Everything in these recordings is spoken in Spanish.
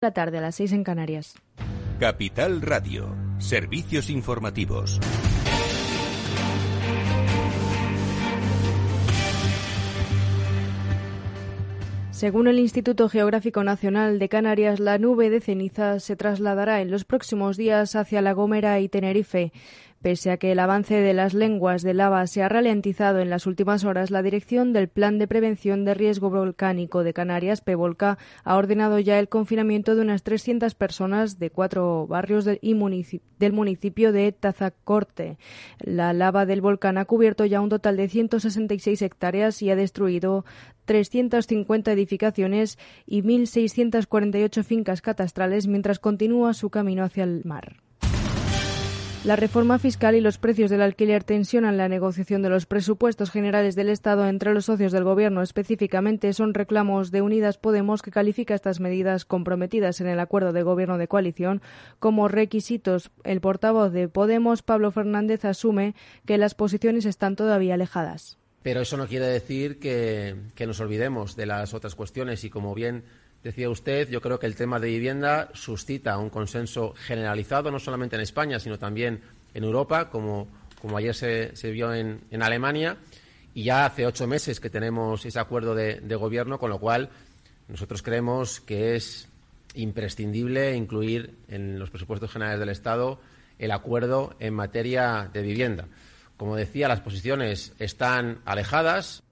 la tarde a las 6 en Canarias. Capital Radio, servicios informativos. Según el Instituto Geográfico Nacional de Canarias, la nube de ceniza se trasladará en los próximos días hacia La Gomera y Tenerife. Pese a que el avance de las lenguas de lava se ha ralentizado en las últimas horas, la dirección del Plan de Prevención de Riesgo Volcánico de Canarias, PEVOLCA, ha ordenado ya el confinamiento de unas 300 personas de cuatro barrios del municipio de Tazacorte. La lava del volcán ha cubierto ya un total de 166 hectáreas y ha destruido 350 edificaciones y 1.648 fincas catastrales mientras continúa su camino hacia el mar. La reforma fiscal y los precios del alquiler tensionan la negociación de los presupuestos generales del Estado entre los socios del Gobierno. Específicamente son reclamos de Unidas Podemos que califica estas medidas comprometidas en el acuerdo de Gobierno de coalición como requisitos. El portavoz de Podemos, Pablo Fernández, asume que las posiciones están todavía alejadas. Pero eso no quiere decir que, que nos olvidemos de las otras cuestiones y, como bien Decía usted, yo creo que el tema de vivienda suscita un consenso generalizado, no solamente en España, sino también en Europa, como, ayer se, vio en, Alemania. Y ya hace ocho meses que tenemos ese acuerdo de, de gobierno, con lo cual nosotros creemos que es imprescindible incluir en los presupuestos generales del Estado el acuerdo en materia de vivienda. Como decía, las posiciones están alejadas.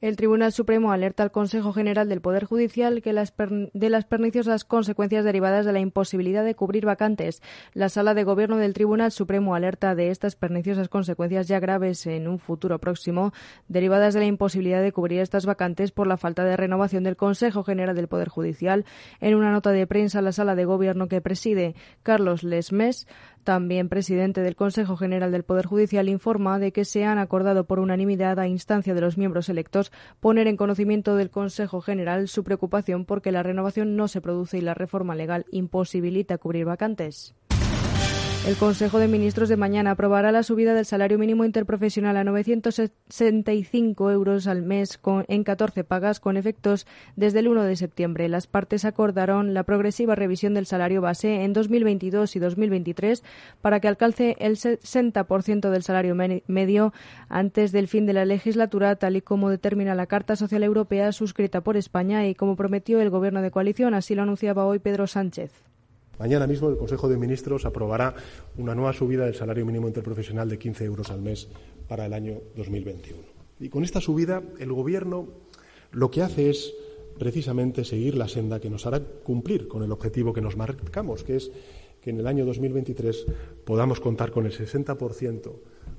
El Tribunal Supremo alerta al Consejo General del Poder Judicial que las de las perniciosas consecuencias derivadas de la imposibilidad de cubrir vacantes. La Sala de Gobierno del Tribunal Supremo alerta de estas perniciosas consecuencias ya graves en un futuro próximo, derivadas de la imposibilidad de cubrir estas vacantes por la falta de renovación del Consejo General del Poder Judicial. En una nota de prensa, la Sala de Gobierno que preside Carlos Lesmes también presidente del Consejo General del Poder Judicial informa de que se han acordado por unanimidad a instancia de los miembros electos poner en conocimiento del Consejo General su preocupación porque la renovación no se produce y la reforma legal imposibilita cubrir vacantes. El Consejo de Ministros de mañana aprobará la subida del salario mínimo interprofesional a 965 euros al mes en 14 pagas con efectos desde el 1 de septiembre. Las partes acordaron la progresiva revisión del salario base en 2022 y 2023 para que alcance el 60% del salario medio antes del fin de la legislatura, tal y como determina la Carta Social Europea suscrita por España y como prometió el Gobierno de coalición. Así lo anunciaba hoy Pedro Sánchez. Mañana mismo el Consejo de Ministros aprobará una nueva subida del salario mínimo interprofesional de 15 euros al mes para el año 2021. Y con esta subida el Gobierno lo que hace es precisamente seguir la senda que nos hará cumplir con el objetivo que nos marcamos, que es que en el año 2023 podamos contar con el 60%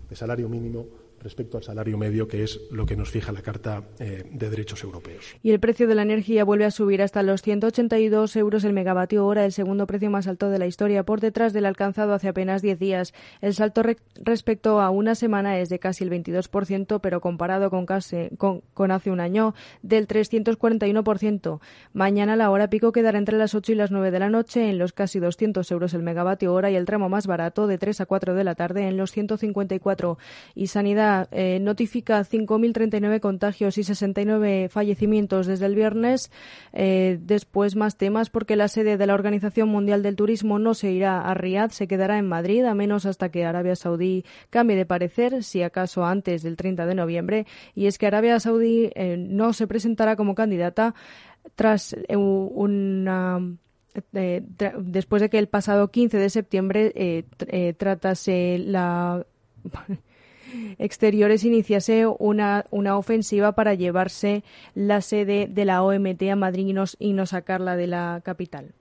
de salario mínimo respecto al salario medio, que es lo que nos fija la Carta eh, de Derechos Europeos. Y el precio de la energía vuelve a subir hasta los 182 euros el megavatio hora, el segundo precio más alto de la historia, por detrás del alcanzado hace apenas 10 días. El salto respecto a una semana es de casi el 22%, pero comparado con, casi, con, con hace un año, del 341%. Mañana la hora pico quedará entre las 8 y las 9 de la noche en los casi 200 euros el megavatio hora y el tramo más barato de 3 a 4 de la tarde en los 154. Y Sanidad eh, notifica 5.039 contagios y 69 fallecimientos desde el viernes. Eh, después más temas porque la sede de la Organización Mundial del Turismo no se irá a Riad, se quedará en Madrid, a menos hasta que Arabia Saudí cambie de parecer, si acaso antes del 30 de noviembre. Y es que Arabia Saudí eh, no se presentará como candidata tras una después de que el pasado 15 de septiembre tratase la Exteriores iniciase una, una ofensiva para llevarse la sede de la OMT a Madrid y no sacarla de la capital.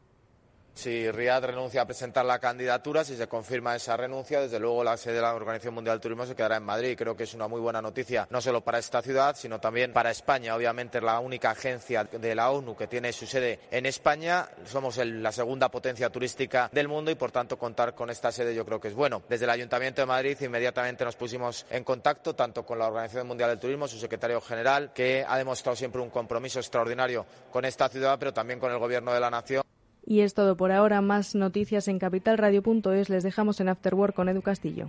Si Riad renuncia a presentar la candidatura, si se confirma esa renuncia, desde luego la sede de la Organización Mundial del Turismo se quedará en Madrid. Creo que es una muy buena noticia, no solo para esta ciudad, sino también para España. Obviamente es la única agencia de la ONU que tiene su sede en España. Somos la segunda potencia turística del mundo y, por tanto, contar con esta sede yo creo que es bueno. Desde el Ayuntamiento de Madrid inmediatamente nos pusimos en contacto tanto con la Organización Mundial del Turismo, su secretario general, que ha demostrado siempre un compromiso extraordinario con esta ciudad, pero también con el Gobierno de la Nación. Y es todo por ahora. Más noticias en capitalradio.es. Les dejamos en Afterwork con Edu Castillo.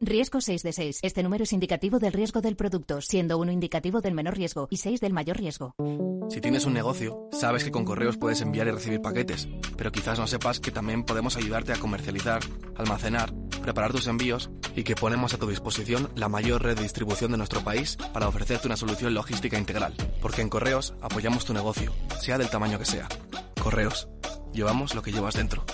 Riesgo 6 de 6. Este número es indicativo del riesgo del producto, siendo uno indicativo del menor riesgo y 6 del mayor riesgo. Si tienes un negocio, sabes que con correos puedes enviar y recibir paquetes, pero quizás no sepas que también podemos ayudarte a comercializar, almacenar, preparar tus envíos y que ponemos a tu disposición la mayor red de distribución de nuestro país para ofrecerte una solución logística integral. Porque en correos apoyamos tu negocio, sea del tamaño que sea. Correos. Llevamos lo que llevas dentro.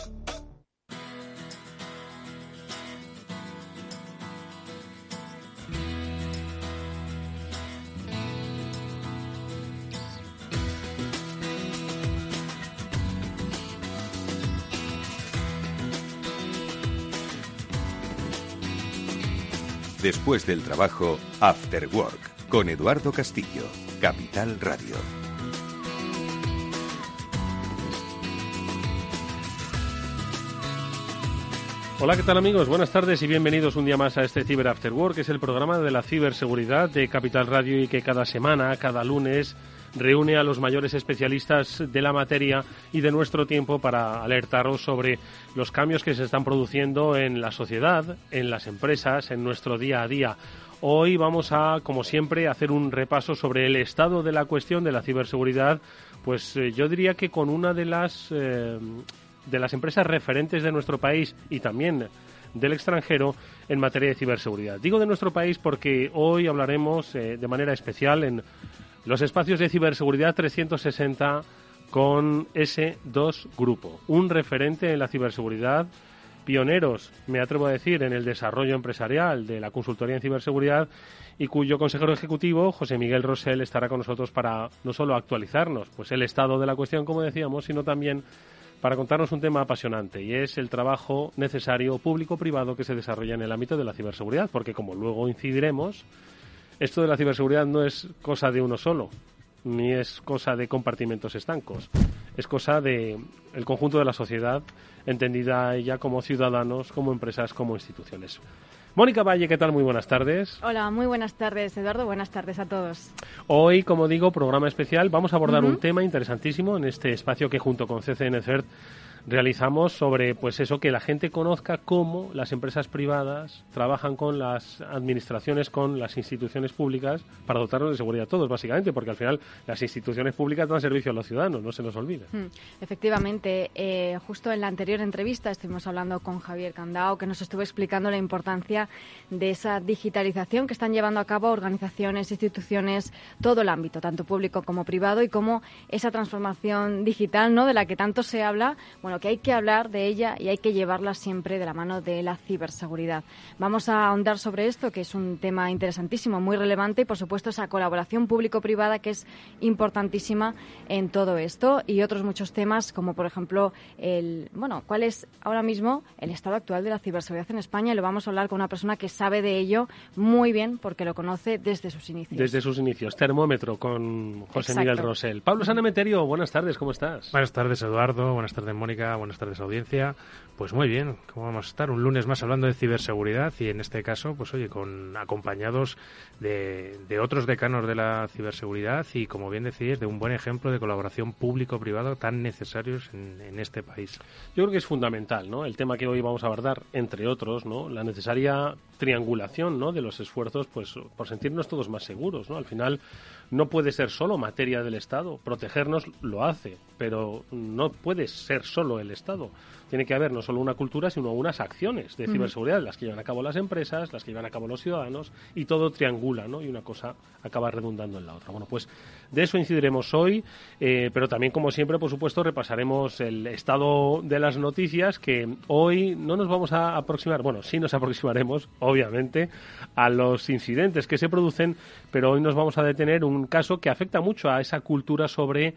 Después del trabajo, After Work, con Eduardo Castillo, Capital Radio. Hola, ¿qué tal amigos? Buenas tardes y bienvenidos un día más a este Cyber After Work, que es el programa de la ciberseguridad de Capital Radio y que cada semana, cada lunes, reúne a los mayores especialistas de la materia y de nuestro tiempo para alertaros sobre los cambios que se están produciendo en la sociedad, en las empresas, en nuestro día a día. Hoy vamos a, como siempre, hacer un repaso sobre el estado de la cuestión de la ciberseguridad, pues eh, yo diría que con una de las, eh, de las empresas referentes de nuestro país y también del extranjero en materia de ciberseguridad. Digo de nuestro país porque hoy hablaremos eh, de manera especial en los espacios de ciberseguridad 360 con ese 2 Grupo, un referente en la ciberseguridad, pioneros, me atrevo a decir, en el desarrollo empresarial de la consultoría en ciberseguridad y cuyo consejero ejecutivo, José Miguel Rosell, estará con nosotros para no solo actualizarnos pues el estado de la cuestión, como decíamos, sino también para contarnos un tema apasionante y es el trabajo necesario público-privado que se desarrolla en el ámbito de la ciberseguridad, porque como luego incidiremos, esto de la ciberseguridad no es cosa de uno solo, ni es cosa de compartimentos estancos. Es cosa de el conjunto de la sociedad, entendida ella como ciudadanos, como empresas, como instituciones. Mónica Valle, ¿qué tal? Muy buenas tardes. Hola, muy buenas tardes, Eduardo. Buenas tardes a todos. Hoy, como digo, programa especial. Vamos a abordar un tema interesantísimo en este espacio que junto con CCN CERT realizamos sobre pues eso que la gente conozca cómo las empresas privadas trabajan con las administraciones con las instituciones públicas para dotarnos de seguridad a todos básicamente porque al final las instituciones públicas dan servicio a los ciudadanos no se nos olvide hmm, efectivamente eh, justo en la anterior entrevista estuvimos hablando con Javier Candao que nos estuvo explicando la importancia de esa digitalización que están llevando a cabo organizaciones instituciones todo el ámbito tanto público como privado y cómo esa transformación digital no de la que tanto se habla que hay que hablar de ella y hay que llevarla siempre de la mano de la ciberseguridad. Vamos a ahondar sobre esto, que es un tema interesantísimo, muy relevante, y por supuesto esa colaboración público-privada que es importantísima en todo esto y otros muchos temas, como por ejemplo, el, bueno, cuál es ahora mismo el estado actual de la ciberseguridad en España y lo vamos a hablar con una persona que sabe de ello muy bien porque lo conoce desde sus inicios. Desde sus inicios. Termómetro con José Miguel Rosell. Pablo Sanemeterio, buenas tardes, ¿cómo estás? Buenas tardes, Eduardo. Buenas tardes, Mónica buenas tardes audiencia. Pues muy bien, ¿cómo vamos a estar? Un lunes más hablando de ciberseguridad y en este caso, pues oye, con acompañados de, otros decanos de la ciberseguridad y, como bien decís, de un buen ejemplo de colaboración público-privado tan necesarios en, este país. Yo creo que es fundamental, ¿no? El tema que hoy vamos a abordar, entre otros, ¿no? La necesaria triangulación, ¿no? De los esfuerzos, pues, por sentirnos todos más seguros, ¿no? Al final, no puede ser solo materia del Estado. Protegernos lo hace, pero no puede ser solo el Estado tiene que haber no solo una cultura, sino unas acciones de ciberseguridad, las que llevan a cabo las empresas, las que llevan a cabo los ciudadanos, y todo triangula, ¿no? Y una cosa acaba redundando en la otra. Bueno, pues de eso incidiremos hoy, eh, pero también, como siempre, por supuesto, repasaremos el estado de las noticias, que hoy no nos vamos a aproximar, bueno, sí nos aproximaremos, obviamente, a los incidentes que se producen, pero hoy nos vamos a detener un caso que afecta mucho a esa cultura sobre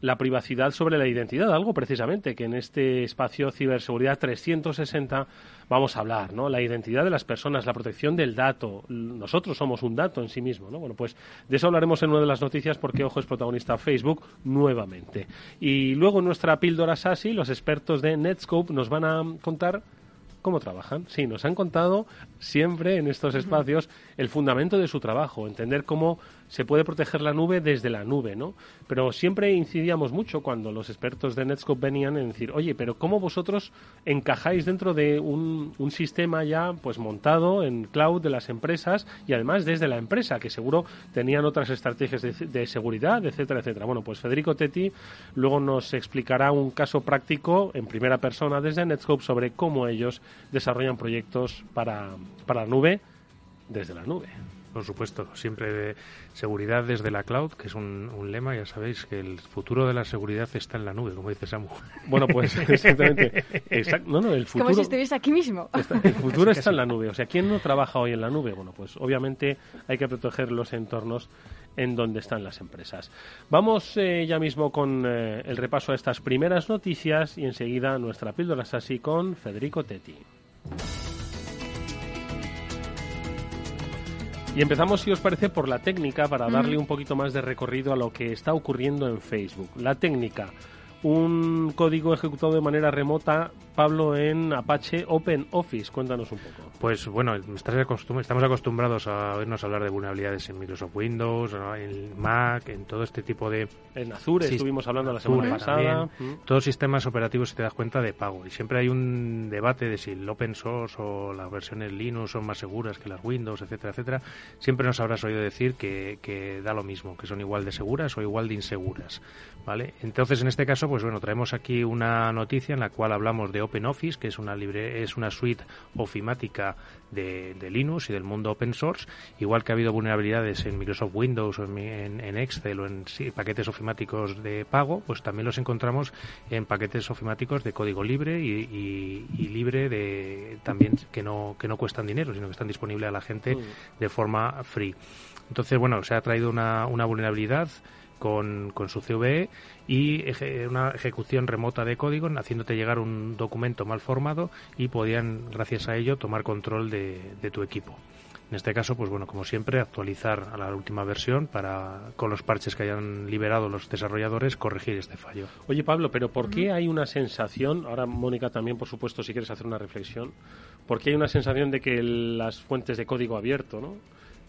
la privacidad sobre la identidad, algo precisamente que en este espacio ciberseguridad 360 vamos a hablar, ¿no? La identidad de las personas, la protección del dato. Nosotros somos un dato en sí mismo, ¿no? Bueno, pues de eso hablaremos en una de las noticias porque Ojo es protagonista Facebook nuevamente. Y luego en nuestra píldora SASI, los expertos de Netscope nos van a contar cómo trabajan. Sí, nos han contado siempre en estos espacios el fundamento de su trabajo, entender cómo se puede proteger la nube desde la nube, ¿no? Pero siempre incidíamos mucho cuando los expertos de Netscope venían en decir, oye, pero ¿cómo vosotros encajáis dentro de un, sistema ya pues montado en cloud de las empresas y además desde la empresa, que seguro tenían otras estrategias de, de seguridad, etcétera, etcétera? Bueno, pues Federico Tetti luego nos explicará un caso práctico en primera persona desde Netscope sobre cómo ellos desarrollan proyectos para, para la nube desde la nube por supuesto, siempre de seguridad desde la cloud, que es un, lema, ya sabéis que el futuro de la seguridad está en la nube, como dice Samu. Bueno, pues exactamente. No, no, el futuro, como si estuviese aquí mismo. el futuro está en la nube. O sea, ¿quién no trabaja hoy en la nube? Bueno, pues obviamente hay que proteger los entornos en donde están las empresas. Vamos eh, ya mismo con eh, el repaso a estas primeras noticias y enseguida nuestra píldora así con Federico Tetti. Y empezamos, si os parece, por la técnica para darle un poquito más de recorrido a lo que está ocurriendo en Facebook. La técnica, un código ejecutado de manera remota Pablo, en Apache Open Office. Cuéntanos un poco. Pues bueno, estamos acostumbrados a oírnos hablar de vulnerabilidades en Microsoft Windows, en Mac, en todo este tipo de... En Azure estuvimos hablando la semana pasada. Mm. Todos sistemas operativos, si te das cuenta, de pago. Y siempre hay un debate de si el open source o las versiones Linux son más seguras que las Windows, etcétera, etcétera. Siempre nos habrás oído decir que, que da lo mismo, que son igual de seguras o igual de inseguras. ¿vale? Entonces, en este caso, pues bueno, traemos aquí una noticia en la cual hablamos de OpenOffice, que es una libre, es una suite ofimática de, Linux y del mundo open source, igual que ha habido vulnerabilidades en Microsoft Windows o en, Excel o en paquetes ofimáticos de pago, pues también los encontramos en paquetes ofimáticos de código libre y, libre de también que no que no cuestan dinero, sino que están disponibles a la gente mm. de forma free. Entonces, bueno, se ha traído una, una vulnerabilidad con, con su CVE y una ejecución remota de código haciéndote llegar un documento mal formado y podían, gracias a ello, tomar control de, tu equipo. En este caso, pues bueno, como siempre, actualizar a la última versión para, con los parches que hayan liberado los desarrolladores, corregir este fallo. Oye, Pablo, pero ¿por qué hay una sensación, ahora Mónica también, por supuesto, si quieres hacer una reflexión, ¿por qué hay una sensación de que las fuentes de código abierto, ¿no?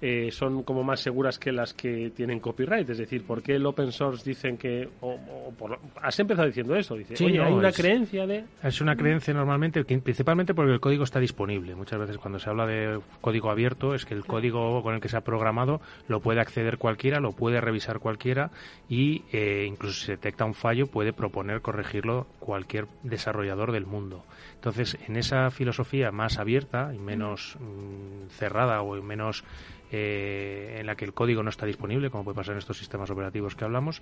Eh, son como más seguras que las que tienen copyright. Es decir, ¿por qué el open source dicen que... O, has empezado diciendo eso, dice, oye, hay una creencia de... Es una creencia normalmente, principalmente porque el código está disponible. Muchas veces cuando se habla de código abierto es que el código con el que se ha programado lo puede acceder cualquiera, lo puede revisar cualquiera y eh, incluso si se detecta un fallo puede proponer corregirlo cualquier desarrollador del mundo. Entonces, en esa filosofía más abierta y menos mm, cerrada o menos eh, en la que el código no está disponible, como puede pasar en estos sistemas operativos que hablamos,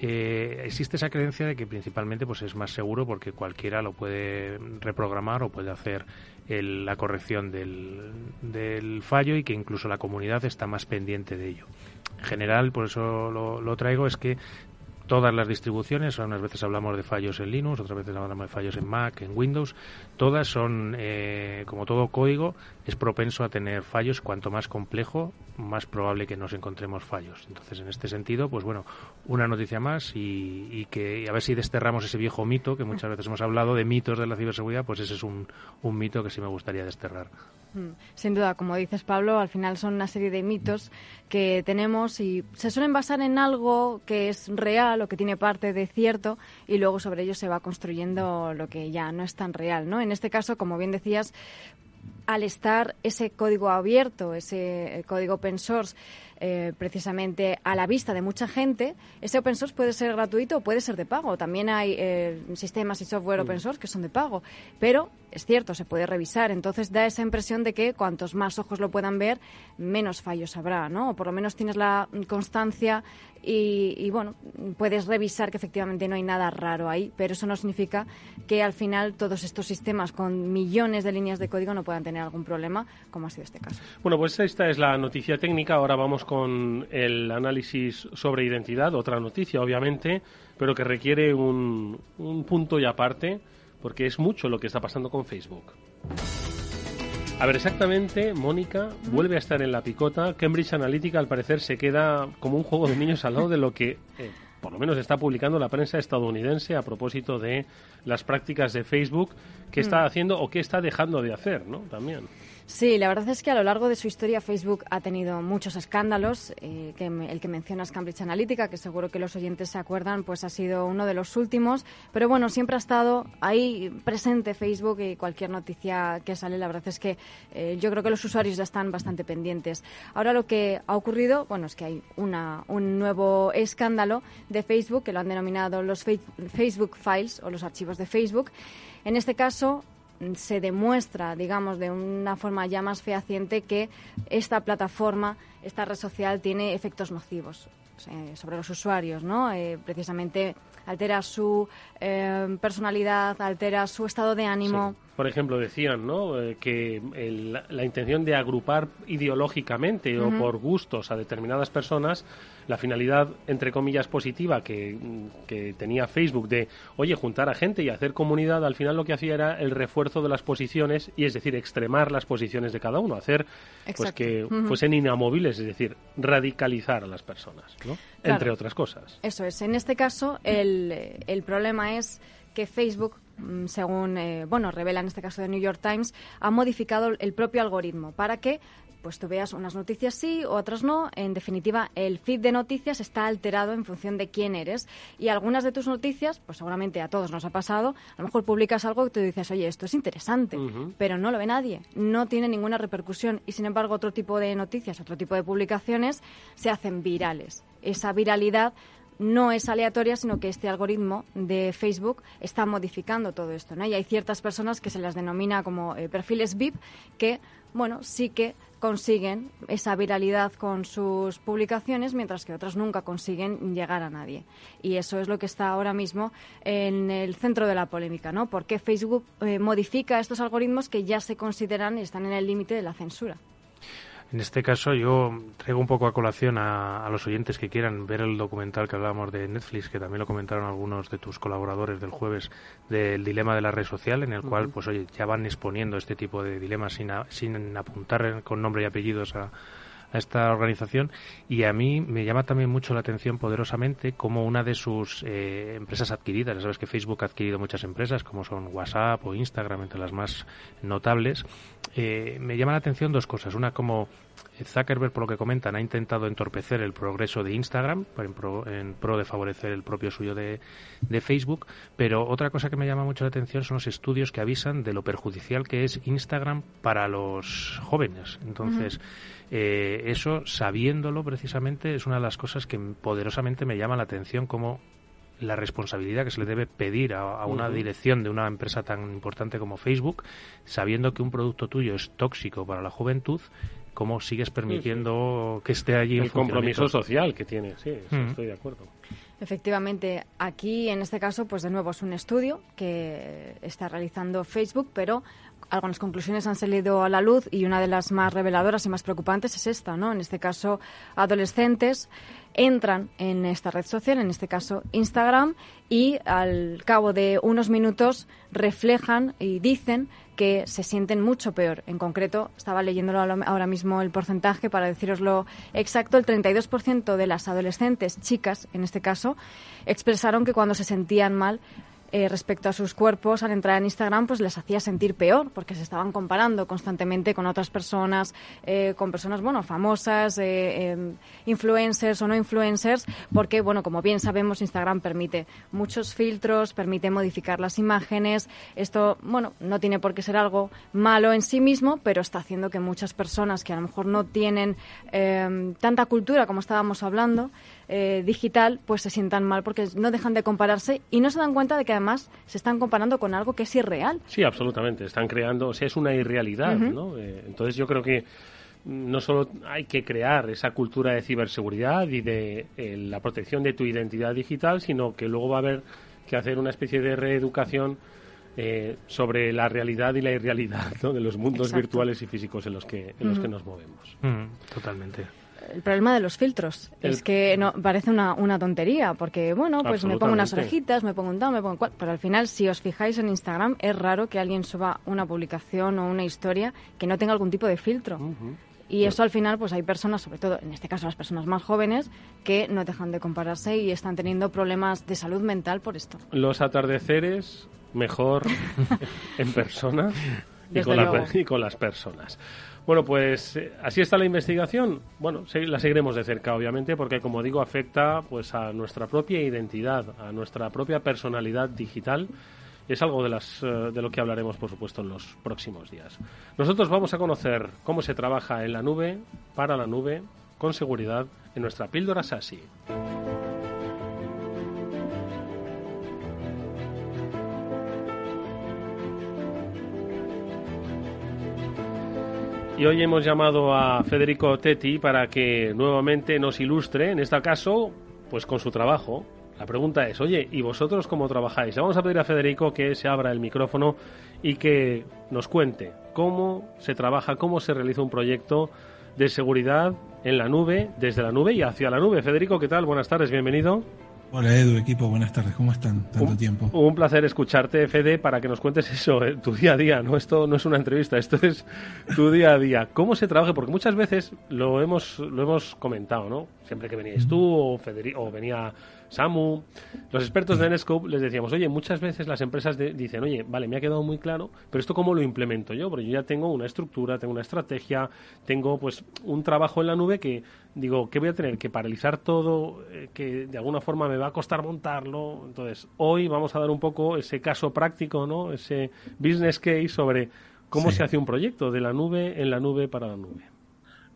eh, existe esa creencia de que principalmente pues es más seguro porque cualquiera lo puede reprogramar o puede hacer la corrección del, del, fallo y que incluso la comunidad está más pendiente de ello. En general, por eso lo, lo traigo, es que todas las distribuciones, unas veces hablamos de fallos en Linux, otras veces hablamos de fallos en Mac, en Windows, todas son, eh, como todo código, es propenso a tener fallos. Cuanto más complejo, más probable que nos encontremos fallos. Entonces, en este sentido, pues bueno, una noticia más y, que a ver si desterramos ese viejo mito que muchas veces hemos hablado de mitos de la ciberseguridad, pues ese es un, un mito que sí me gustaría desterrar. Mm. Sin duda, como dices Pablo, al final son una serie de mitos que tenemos y se suelen basar en algo que es real o que tiene parte de cierto y luego sobre ello se va construyendo lo que ya no es tan real, ¿no? En este caso, como bien decías, al estar ese código abierto, ese eh, código open source, eh, precisamente a la vista de mucha gente, ese open source puede ser gratuito o puede ser de pago. También hay eh, sistemas y software open source que son de pago, pero es cierto, se puede revisar. Entonces da esa impresión de que cuantos más ojos lo puedan ver, menos fallos habrá, ¿no? O por lo menos tienes la constancia y, bueno, puedes revisar que efectivamente no hay nada raro ahí, pero eso no significa que al final todos estos sistemas con millones de líneas de código no puedan tener algún problema, como ha sido este caso. Bueno, pues esta es la noticia técnica. Ahora vamos con el análisis sobre identidad, otra noticia, obviamente pero que requiere un, un punto y aparte, porque es mucho lo que está pasando con Facebook. A ver, exactamente, Mónica vuelve a estar en la picota. Cambridge Analytica, al parecer, se queda como un juego de niños al lado de lo que, eh, por lo menos, está publicando la prensa estadounidense a propósito de las prácticas de Facebook que está Mm. haciendo o que está dejando de hacer, ¿no? También. Sí, la verdad es que a lo largo de su historia Facebook ha tenido muchos escándalos. eh, que el que mencionas Cambridge Analytica, que seguro que los oyentes se acuerdan, pues ha sido uno de los últimos. Pero bueno, siempre ha estado ahí presente Facebook y cualquier noticia que sale, la verdad es que eh, yo creo que los usuarios ya están bastante pendientes. Ahora lo que ha ocurrido, bueno, es que hay un nuevo escándalo de Facebook que lo han denominado los Facebook Files o los archivos de Facebook. En este caso, se demuestra, digamos, de una forma ya más fehaciente que esta plataforma, esta red social, tiene efectos nocivos eh, sobre los usuarios, ¿no? Eh, precisamente altera su eh, personalidad, altera su estado de ánimo. Por ejemplo, decían ¿no? Eh, que el- la, la intención de agrupar ideológicamente o por gustos a determinadas personas, la finalidad, entre comillas, positiva que, que tenía Facebook de, oye, juntar a gente y hacer comunidad, al final lo que hacía era el refuerzo de las posiciones y, es decir, extremar las posiciones de cada uno, hacer pues que fuesen inamovibles, es decir, radicalizar a las personas, ¿no? Claro. entre otras cosas. Eso es. En este caso, el, el problema es que Facebook, según eh, bueno revela en este caso de New York Times, ha modificado el propio algoritmo para que pues tú veas unas noticias sí, otras no. En definitiva, el feed de noticias está alterado en función de quién eres. Y algunas de tus noticias, pues seguramente a todos nos ha pasado, a lo mejor publicas algo que tú dices, oye, esto es interesante, pero no lo ve nadie, no tiene ninguna repercusión. Y sin embargo, otro tipo de noticias, otro tipo de publicaciones se hacen virales. Esa viralidad no es aleatoria, sino que este algoritmo de Facebook está modificando todo esto. ¿no? Y hay ciertas personas que se las denomina como eh, perfiles VIP que, bueno, sí que consiguen esa viralidad con sus publicaciones, mientras que otras nunca consiguen llegar a nadie. Y eso es lo que está ahora mismo en el centro de la polémica, ¿no? Porque Facebook eh, modifica estos algoritmos que ya se consideran y están en el límite de la censura. En este caso yo traigo un poco a colación a, a los oyentes que quieran ver el documental que hablábamos de Netflix, que también lo comentaron algunos de tus colaboradores del jueves, del dilema de la red social, en el cual, pues oye, ya van exponiendo este tipo de dilemas sin, a- sin apuntar con nombre y apellidos a, a esta organización y a mí me llama también mucho la atención poderosamente como una de sus eh, empresas adquiridas, ya sabes que Facebook ha adquirido muchas empresas como son WhatsApp o Instagram entre las más notables, eh, me llama la atención dos cosas, una como Zuckerberg por lo que comentan ha intentado entorpecer el progreso de Instagram en pro, en pro de favorecer el propio suyo de, de Facebook, pero otra cosa que me llama mucho la atención son los estudios que avisan de lo perjudicial que es Instagram para los jóvenes. Entonces, eh, eso, sabiéndolo precisamente, es una de las cosas que poderosamente me llama la atención como la responsabilidad que se le debe pedir a, a una dirección de una empresa tan importante como Facebook, sabiendo que un producto tuyo es tóxico para la juventud, cómo sigues permitiendo que esté allí El compromiso social que tiene, sí, Mm. estoy de acuerdo. Efectivamente, aquí en este caso, pues de nuevo es un estudio que está realizando Facebook, pero algunas conclusiones han salido a la luz y una de las más reveladoras y más preocupantes es esta, ¿no? En este caso, adolescentes entran en esta red social, en este caso Instagram, y al cabo de unos minutos reflejan y dicen que se sienten mucho peor. En concreto, estaba leyéndolo ahora mismo el porcentaje para deciroslo exacto, el 32% de las adolescentes chicas, en este caso, expresaron que cuando se sentían mal eh, respecto a sus cuerpos al entrar en Instagram pues les hacía sentir peor porque se estaban comparando constantemente con otras personas eh, con personas bueno famosas eh, eh, influencers o no influencers porque bueno como bien sabemos Instagram permite muchos filtros permite modificar las imágenes. Esto bueno no tiene por qué ser algo malo en sí mismo pero está haciendo que muchas personas que a lo mejor no tienen eh, tanta cultura como estábamos hablando eh, digital, pues se sientan mal porque no dejan de compararse y no se dan cuenta de que además se están comparando con algo que es irreal. Sí, absolutamente. Están creando, o sea, es una irrealidad. ¿no? Eh, entonces yo creo que no solo hay que crear esa cultura de ciberseguridad y de eh, la protección de tu identidad digital, sino que luego va a haber que hacer una especie de reeducación eh, sobre la realidad y la irrealidad ¿no? de los mundos Exacto. virtuales y físicos en los que, en los que nos movemos. Mm, totalmente. El problema de los filtros. Es que no, parece una, una tontería, porque bueno, pues me pongo unas orejitas, me pongo un tal, me pongo cual, pero al final, si os fijáis en Instagram, es raro que alguien suba una publicación o una historia que no tenga algún tipo de filtro. Y eso al final, pues hay personas, sobre todo en este caso las personas más jóvenes, que no dejan de compararse y están teniendo problemas de salud mental por esto. Los atardeceres, mejor en persona y con, y con las personas. Bueno, pues eh, así está la investigación. Bueno, la seguiremos de cerca, obviamente, porque como digo, afecta pues a nuestra propia identidad, a nuestra propia personalidad digital. Es algo de, las, eh, de lo que hablaremos, por supuesto, en los próximos días. Nosotros vamos a conocer cómo se trabaja en la nube, para la nube, con seguridad, en nuestra píldora SASI. Y hoy hemos llamado a Federico Tetti para que nuevamente nos ilustre, en este caso, pues con su trabajo. La pregunta es, oye, ¿y vosotros cómo trabajáis? vamos a pedir a Federico que se abra el micrófono y que nos cuente cómo se trabaja, cómo se realiza un proyecto de seguridad en la nube, desde la nube y hacia la nube. Federico, ¿qué tal? Buenas tardes, bienvenido. Hola Edu, equipo, buenas tardes, ¿cómo están? Tanto tiempo. Un placer escucharte, Fede, para que nos cuentes eso, eh, tu día a día, no esto no es una entrevista, esto es tu día a día. ¿Cómo se trabaja? Porque muchas veces lo hemos, lo hemos comentado, ¿no? Siempre que venías tú o, Federico, o venía Samu, los expertos de Netscope les decíamos, oye, muchas veces las empresas dicen, oye, vale, me ha quedado muy claro, pero esto cómo lo implemento yo, porque yo ya tengo una estructura, tengo una estrategia, tengo pues un trabajo en la nube que digo, ¿qué voy a tener? Que paralizar todo, eh, que de alguna forma me va a costar montarlo. Entonces, hoy vamos a dar un poco ese caso práctico, ¿no? Ese business case sobre cómo se hace un proyecto de la nube en la nube para la nube.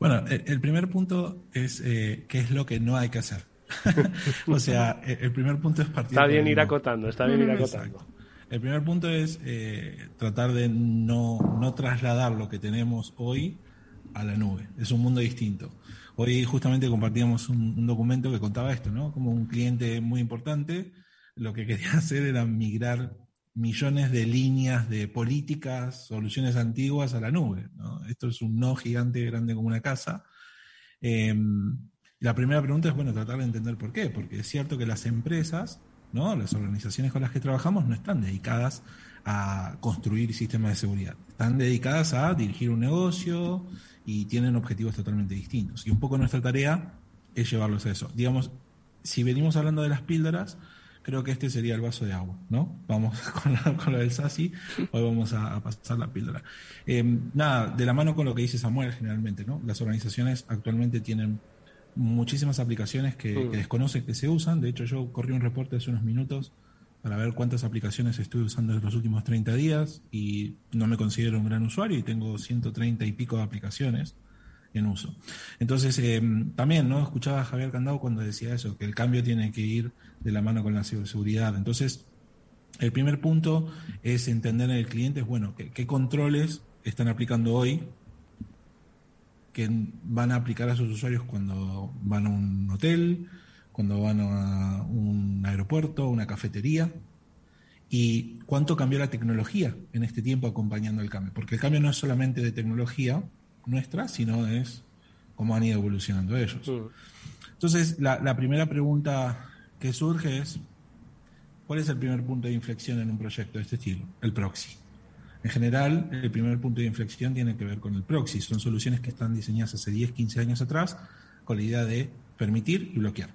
Bueno, el, primer punto es eh, qué es lo que no hay que hacer. o sea, e, el primer punto es partir. Está bien ir acotando, está bien ir acotando. El primer punto es eh, tratar de no, no trasladar lo que tenemos hoy a la nube. Es un mundo distinto. Hoy justamente compartíamos un, documento que contaba esto, ¿no? Como un cliente muy importante lo que quería hacer era migrar millones de líneas de políticas, soluciones antiguas a la nube. ¿no? Esto es un no gigante, grande como una casa. Eh, la primera pregunta es, bueno, tratar de entender por qué, porque es cierto que las empresas, ¿no? las organizaciones con las que trabajamos no están dedicadas a construir sistemas de seguridad, están dedicadas a dirigir un negocio y tienen objetivos totalmente distintos. Y un poco nuestra tarea es llevarlos a eso. Digamos, si venimos hablando de las píldoras, creo que este sería el vaso de agua, ¿no? Vamos con, lo del SASI, hoy vamos a, pasar la píldora. Eh, nada, de la mano con lo que dice Samuel generalmente, ¿no? Las organizaciones actualmente tienen muchísimas aplicaciones que, mm. desconocen que se usan. De hecho, yo corrí un reporte hace unos minutos para ver cuántas aplicaciones estoy usando en los últimos 30 días y no me considero un gran usuario y tengo 130 y pico de aplicaciones en uso. Entonces, eh, también, ¿no? Escuchaba a Javier Candado cuando decía eso, que el cambio tiene que ir de la mano con la ciberseguridad. Entonces, el primer punto es entender en el cliente, es, bueno, qué controles están aplicando hoy que van a aplicar a sus usuarios cuando van a un hotel, cuando van a un aeropuerto, una cafetería, y cuánto cambió la tecnología en este tiempo acompañando el cambio. Porque el cambio no es solamente de tecnología nuestra, sino es cómo han ido evolucionando ellos. Entonces, la, la primera pregunta que surge es, ¿cuál es el primer punto de inflexión en un proyecto de este estilo? El proxy. En general, el primer punto de inflexión tiene que ver con el proxy. Son soluciones que están diseñadas hace 10, 15 años atrás con la idea de permitir y bloquear.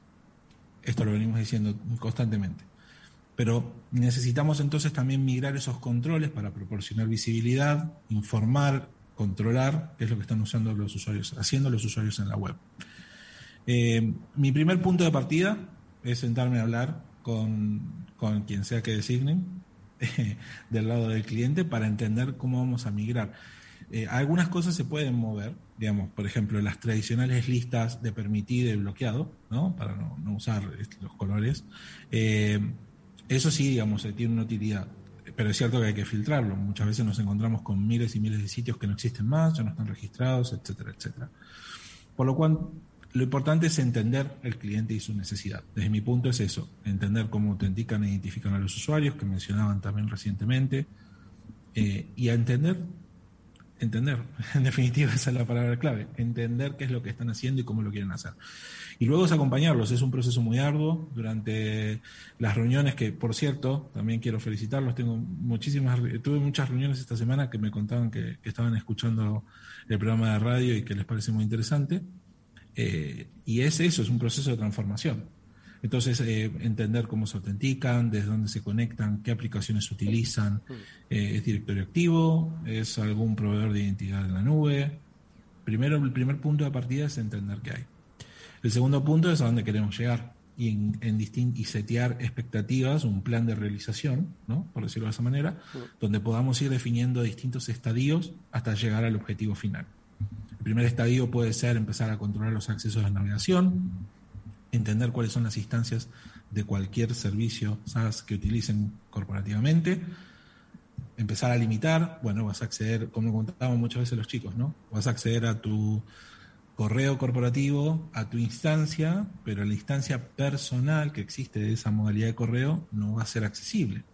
Esto lo venimos diciendo constantemente. Pero necesitamos entonces también migrar esos controles para proporcionar visibilidad, informar, controlar, que es lo que están usando los usuarios, haciendo los usuarios en la web. Eh, mi primer punto de partida es sentarme a hablar con, con quien sea que designen, del lado del cliente para entender cómo vamos a migrar. Eh, algunas cosas se pueden mover, digamos, por ejemplo, las tradicionales listas de permitido y bloqueado, ¿no? Para no, usar los colores. Eh, eso sí, digamos, tiene una utilidad, pero es cierto que hay que filtrarlo. Muchas veces nos encontramos con miles y miles de sitios que no existen más, ya no están registrados, etcétera, etcétera. Por lo cual, lo importante es entender el cliente y su necesidad. Desde mi punto es eso, entender cómo autentican e identifican a los usuarios, que mencionaban también recientemente, eh, y a entender entender. En definitiva, esa es la palabra clave. Entender qué es lo que están haciendo y cómo lo quieren hacer. Y luego es acompañarlos. Es un proceso muy arduo. Durante las reuniones, que por cierto, también quiero felicitarlos. Tengo muchísimas, tuve muchas reuniones esta semana que me contaban que, estaban escuchando el programa de radio y que les parece muy interesante. Eh, y es eso, es un proceso de transformación. Entonces, eh, entender cómo se autentican, desde dónde se conectan, qué aplicaciones utilizan. Eh, ¿Es directorio activo? ¿Es algún proveedor de identidad en la nube? Primero, el primer punto de partida es entender qué hay. El segundo punto es a dónde queremos llegar y, en, y setear expectativas, un plan de realización, ¿no? por decirlo de esa manera, donde podamos ir definiendo distintos estadios hasta llegar al objetivo final. El primer estadio puede ser empezar a controlar los accesos de navegación, entender cuáles son las instancias de cualquier servicio SaaS que utilicen corporativamente, empezar a limitar, bueno, vas a acceder, como contaban muchas veces los chicos, ¿no? Vas a acceder a tu correo corporativo, a tu instancia, pero la instancia personal que existe de esa modalidad de correo no va a ser accesible.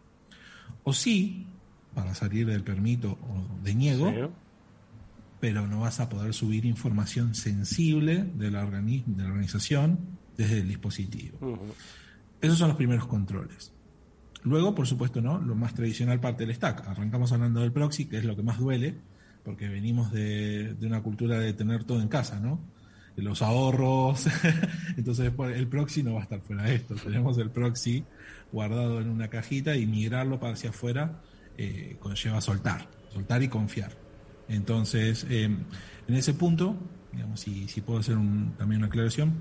O sí, para salir del permito o de niego, pero no vas a poder subir información sensible de la, de la organización desde el dispositivo. Esos son los primeros controles. Luego, por supuesto, ¿no? Lo más tradicional parte del stack. Arrancamos hablando del proxy, que es lo que más duele, porque venimos de, una cultura de tener todo en casa, ¿no? los ahorros. Entonces, el proxy no va a estar fuera de esto. Tenemos el proxy guardado en una cajita y migrarlo para hacia afuera eh, conlleva soltar, soltar y confiar. Entonces, em, en ese punto, digamos, si, si puedo hacer también una aclaración,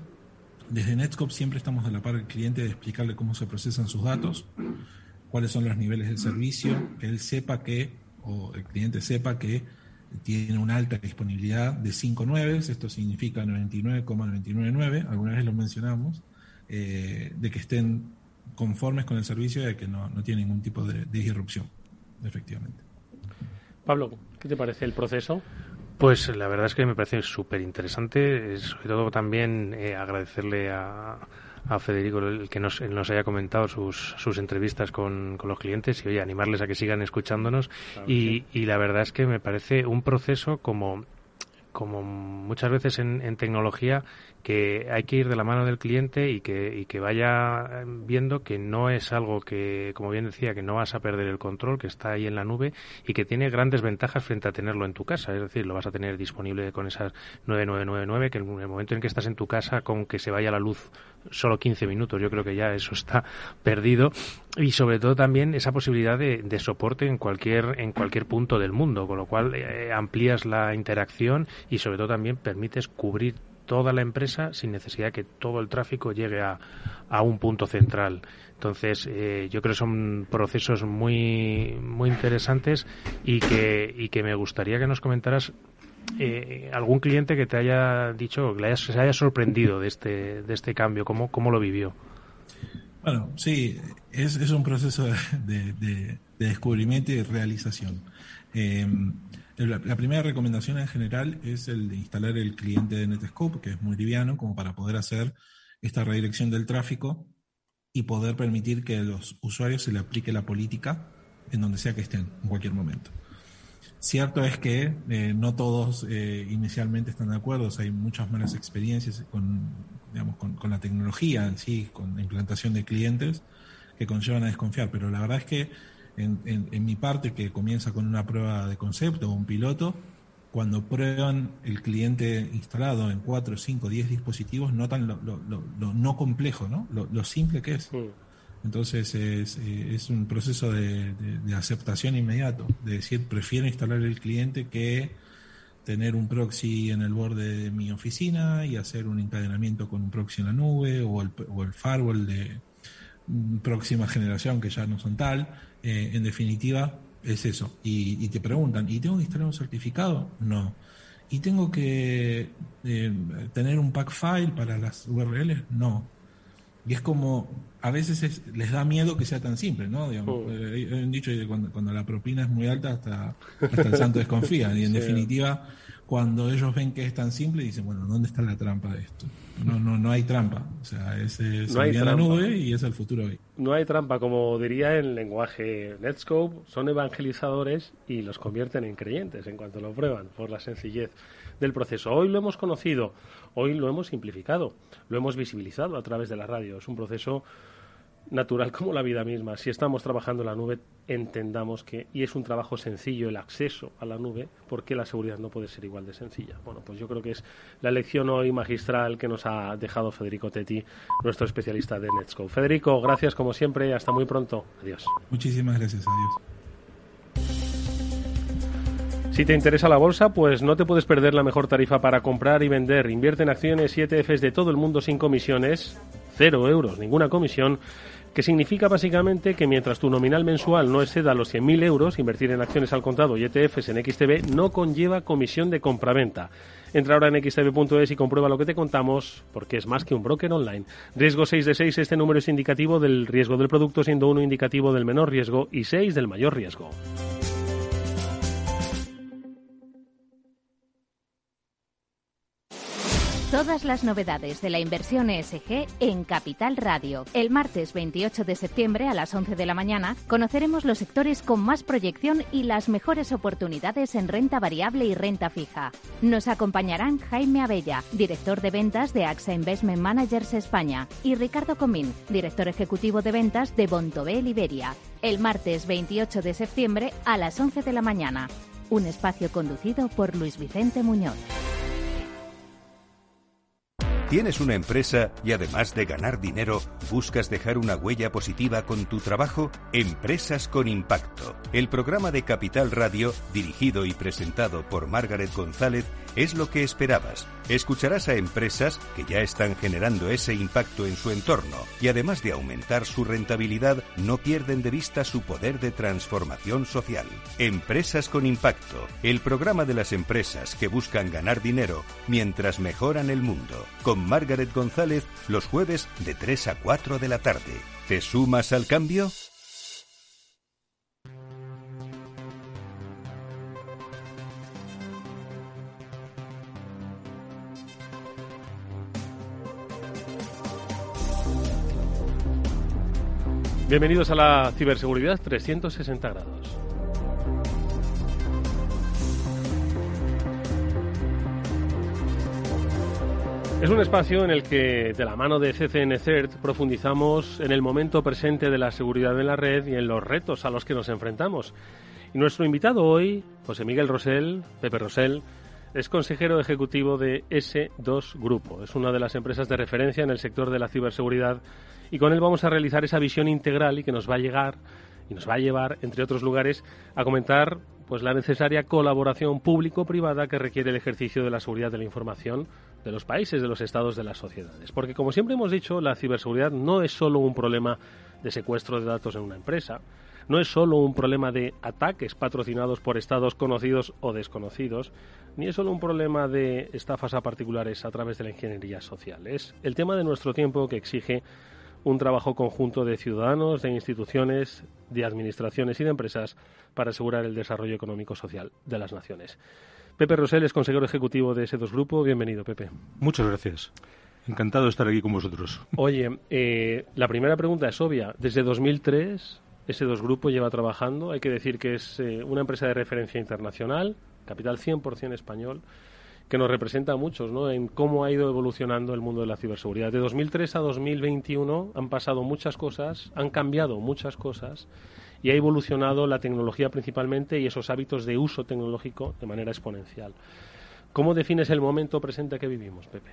desde Netscope siempre estamos a la par del cliente de explicarle cómo se procesan sus datos, cuáles son los niveles del servicio, que él sepa que, o el cliente sepa que tiene una alta disponibilidad de 5 9, esto significa 99,999, alguna vez lo mencionamos, eh, de que estén conformes con el servicio y de que no, no tiene ningún tipo de, de disrupción, efectivamente. Pablo, ¿qué te parece el proceso? Pues la verdad es que me parece súper interesante, sobre todo también eh, agradecerle a, a Federico el que nos, nos haya comentado sus, sus entrevistas con, con, los clientes y oye, animarles a que sigan escuchándonos. Y, y la verdad es que me parece un proceso como como muchas veces en, en, tecnología que hay que ir de la mano del cliente y que, y que vaya viendo que no es algo que, como bien decía, que no vas a perder el control, que está ahí en la nube y que tiene grandes ventajas frente a tenerlo en tu casa. Es decir, lo vas a tener disponible con esas 9999, que en el momento en que estás en tu casa, con que se vaya la luz solo 15 minutos, yo creo que ya eso está perdido. Y sobre todo también esa posibilidad de, soporte en cualquier, en cualquier punto del mundo, con lo cual eh, amplías la interacción y sobre todo también permites cubrir toda la empresa sin necesidad que todo el tráfico llegue a, a un punto central. Entonces, eh, yo creo que son procesos muy, muy interesantes y que, y que me gustaría que nos comentaras eh, algún cliente que te haya dicho, que se haya sorprendido de este, de este cambio, ¿cómo, cómo lo vivió? Bueno, sí, es, es un proceso de, de, descubrimiento y realización. Eh, la, primera recomendación en general es el de instalar el cliente de Netscope, que es muy liviano, como para poder hacer esta redirección del tráfico y poder permitir que a los usuarios se le aplique la política en donde sea que estén, en cualquier momento. Cierto es que eh, no todos eh, inicialmente están de acuerdo, hay muchas malas experiencias con, digamos, con, con, la tecnología en sí, con la implantación de clientes que conllevan a desconfiar, pero la verdad es que en, mi parte, que comienza con una prueba de concepto o un piloto, cuando prueban el cliente instalado en 4, 5, 10 dispositivos, notan lo, no complejo, ¿no? Lo, simple que es. Entonces es, es, un proceso de, aceptación inmediato, de decir, prefiero instalar el cliente que tener un proxy en el borde de mi oficina y hacer un encadenamiento con un proxy en la nube o el, o el firewall de próxima generación que ya no son tal. Eh, en definitiva, es eso. Y, te preguntan, ¿y tengo que instalar un certificado? No. ¿Y tengo que eh, tener un pack file para las URLs? No. Y es como, a veces les da miedo que sea tan simple, ¿no? Digamos, oh. eh, hay un dicho que cuando, la propina es muy alta, hasta, hasta el santo desconfía. Y en definitiva, cuando ellos ven que es tan simple, dicen, bueno, ¿dónde está la trampa de esto? No, no, no hay trampa. O sea, es, es No la nube y es el futuro hoy. No hay trampa, como diría en lenguaje Netscope, son evangelizadores y los convierten en creyentes en cuanto lo prueban, por la sencillez del proceso. Hoy lo hemos conocido, hoy lo hemos simplificado, lo hemos visibilizado a través de la radio. Es un proceso natural como la vida misma. Si estamos trabajando en la nube, entendamos que, y es un trabajo sencillo el acceso a la nube, ¿por qué la seguridad no puede ser igual de sencilla? Bueno, pues yo creo que es la lección hoy magistral que nos ha dejado Federico Tetti, nuestro especialista de Netscope. Federico, gracias como siempre, hasta muy pronto. Adiós. Muchísimas gracias a Dios. Si te interesa la bolsa, pues no te puedes perder la mejor tarifa para comprar y vender. Invierte en acciones y ETFs de todo el mundo sin comisiones, cero euros, ninguna comisión, que significa básicamente que mientras tu nominal mensual no exceda los 100.000 euros, invertir en acciones al contado y ETFs en XTB no conlleva comisión de compraventa. Entra ahora en xtb.es y comprueba lo que te contamos, porque es más que un broker online. Riesgo 6 de 6, este número es indicativo del riesgo del producto, siendo uno indicativo del menor riesgo y 6 del mayor riesgo. Todas las novedades de la inversión ESG en Capital Radio. El martes 28 de septiembre a las 11 de la mañana conoceremos los sectores con más proyección y las mejores oportunidades en renta variable y renta fija. Nos acompañarán Jaime Abella, director de ventas de AXA Investment Managers España, y Ricardo Comín, director ejecutivo de ventas de Bontobel Iberia. El martes 28 de septiembre a las 11 de la mañana. Un espacio conducido por Luis Vicente Muñoz. ¿Tienes una empresa y además de ganar dinero, buscas dejar una huella positiva con tu trabajo? Empresas con Impacto. El programa de Capital Radio, dirigido y presentado por Margaret González, es lo que esperabas. Escucharás a empresas que ya están generando ese impacto en su entorno y además de aumentar su rentabilidad, no pierden de vista su poder de transformación social. Empresas con Impacto, el programa de las empresas que buscan ganar dinero mientras mejoran el mundo. Con Margaret González los jueves de 3 a 4 de la tarde. ¿Te sumas al cambio? Bienvenidos a la ciberseguridad 360 grados. Es un espacio en el que, de la mano de CCN CERT, profundizamos en el momento presente de la seguridad en la red y en los retos a los que nos enfrentamos. Y nuestro invitado hoy, José Miguel Rosell, Pepe Rosell, es consejero ejecutivo de S2 Grupo. Es una de las empresas de referencia en el sector de la ciberseguridad y con él vamos a realizar esa visión integral y que nos va a llegar y nos va a llevar, entre otros lugares, a comentar pues la necesaria colaboración público-privada que requiere el ejercicio de la seguridad de la información de los países, de los estados, de las sociedades. Porque, como siempre hemos dicho, la ciberseguridad no es solo un problema de secuestro de datos en una empresa, no es solo un problema de ataques patrocinados por estados conocidos o desconocidos, ni es solo un problema de estafas a particulares a través de la ingeniería social. Es el tema de nuestro tiempo que exige un trabajo conjunto de ciudadanos, de instituciones, de administraciones y de empresas para asegurar el desarrollo económico-social de las naciones. Pepe Rosell es consejero ejecutivo de S2 Grupo. Bienvenido, Pepe. Muchas gracias. Encantado de estar aquí con vosotros. Oye, eh, la primera pregunta es obvia. Desde 2003, S2 Grupo lleva trabajando. Hay que decir que es eh, una empresa de referencia internacional, capital 100% español, que nos representa a muchos ¿no? en cómo ha ido evolucionando el mundo de la ciberseguridad. De 2003 a 2021 han pasado muchas cosas, han cambiado muchas cosas y ha evolucionado la tecnología principalmente y esos hábitos de uso tecnológico de manera exponencial. ¿Cómo defines el momento presente que vivimos, Pepe?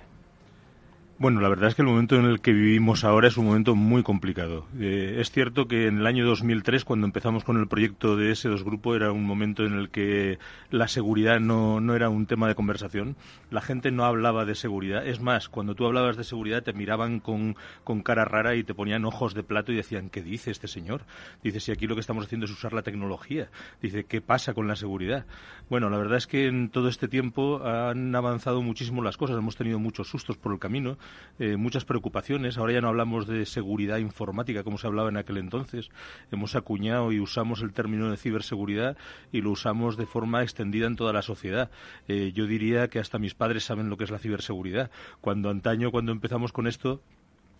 Bueno, la verdad es que el momento en el que vivimos ahora es un momento muy complicado. Eh, es cierto que en el año 2003, cuando empezamos con el proyecto de S2 Grupo, era un momento en el que la seguridad no, no era un tema de conversación. La gente no hablaba de seguridad. Es más, cuando tú hablabas de seguridad te miraban con, con cara rara y te ponían ojos de plato y decían, ¿qué dice este señor? Dice, si aquí lo que estamos haciendo es usar la tecnología. Dice, ¿qué pasa con la seguridad? Bueno, la verdad es que en todo este tiempo han avanzado muchísimo las cosas. Hemos tenido muchos sustos por el camino eh, muchas preocupaciones. Ahora ya no hablamos de seguridad informática como se hablaba en aquel entonces. Hemos acuñado y usamos el término de ciberseguridad y lo usamos de forma extendida en toda la sociedad. Eh, yo diría que hasta mis padres saben lo que es la ciberseguridad. Cuando antaño, cuando empezamos con esto,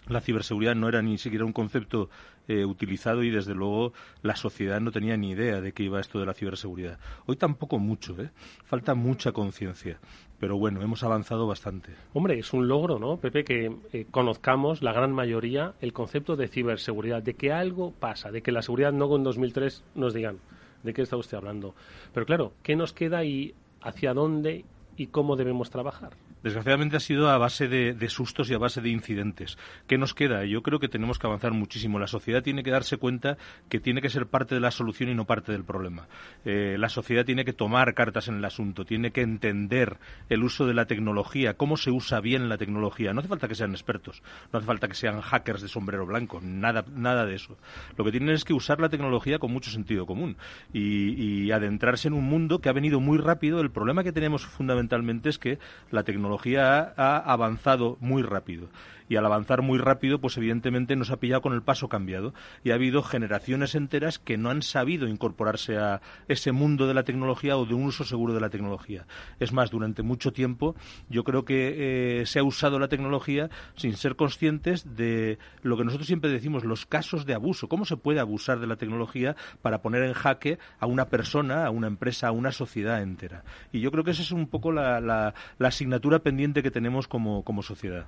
la ciberseguridad no era ni siquiera un concepto eh, utilizado y desde luego la sociedad no tenía ni idea de qué iba esto de la ciberseguridad. Hoy tampoco mucho, ¿eh? falta mucha conciencia. Pero bueno, hemos avanzado bastante. Hombre, es un logro, ¿no, Pepe, que eh, conozcamos la gran mayoría el concepto de ciberseguridad, de que algo pasa, de que la seguridad no con 2003 nos digan de qué está usted hablando. Pero claro, ¿qué nos queda y hacia dónde y cómo debemos trabajar? Desgraciadamente ha sido a base de, sustos y a base de incidentes. ¿Qué nos queda? Yo creo que tenemos que avanzar muchísimo. La sociedad tiene que darse cuenta que tiene que ser parte de la solución y no parte del problema. Eh, la sociedad tiene que tomar cartas en el asunto, tiene que entender el uso de la tecnología, cómo se usa bien la tecnología. No hace falta que sean expertos, no hace falta que sean hackers de sombrero blanco, nada, nada de eso. Lo que tienen es que usar la tecnología con mucho sentido común y, y adentrarse en un mundo que ha venido muy rápido. El problema que tenemos fundamentalmente es que la tecnología tecnología ha avanzado muy rápido y al avanzar muy rápido, pues evidentemente nos ha pillado con el paso cambiado y ha habido generaciones enteras que no han sabido incorporarse a ese mundo de la tecnología o de un uso seguro de la tecnología. Es más, durante mucho tiempo yo creo que eh, se ha usado la tecnología sin ser conscientes de lo que nosotros siempre decimos, los casos de abuso, cómo se puede abusar de la tecnología para poner en jaque a una persona, a una empresa, a una sociedad entera. Y yo creo que esa es un poco la, asignatura pendiente que tenemos como sociedad.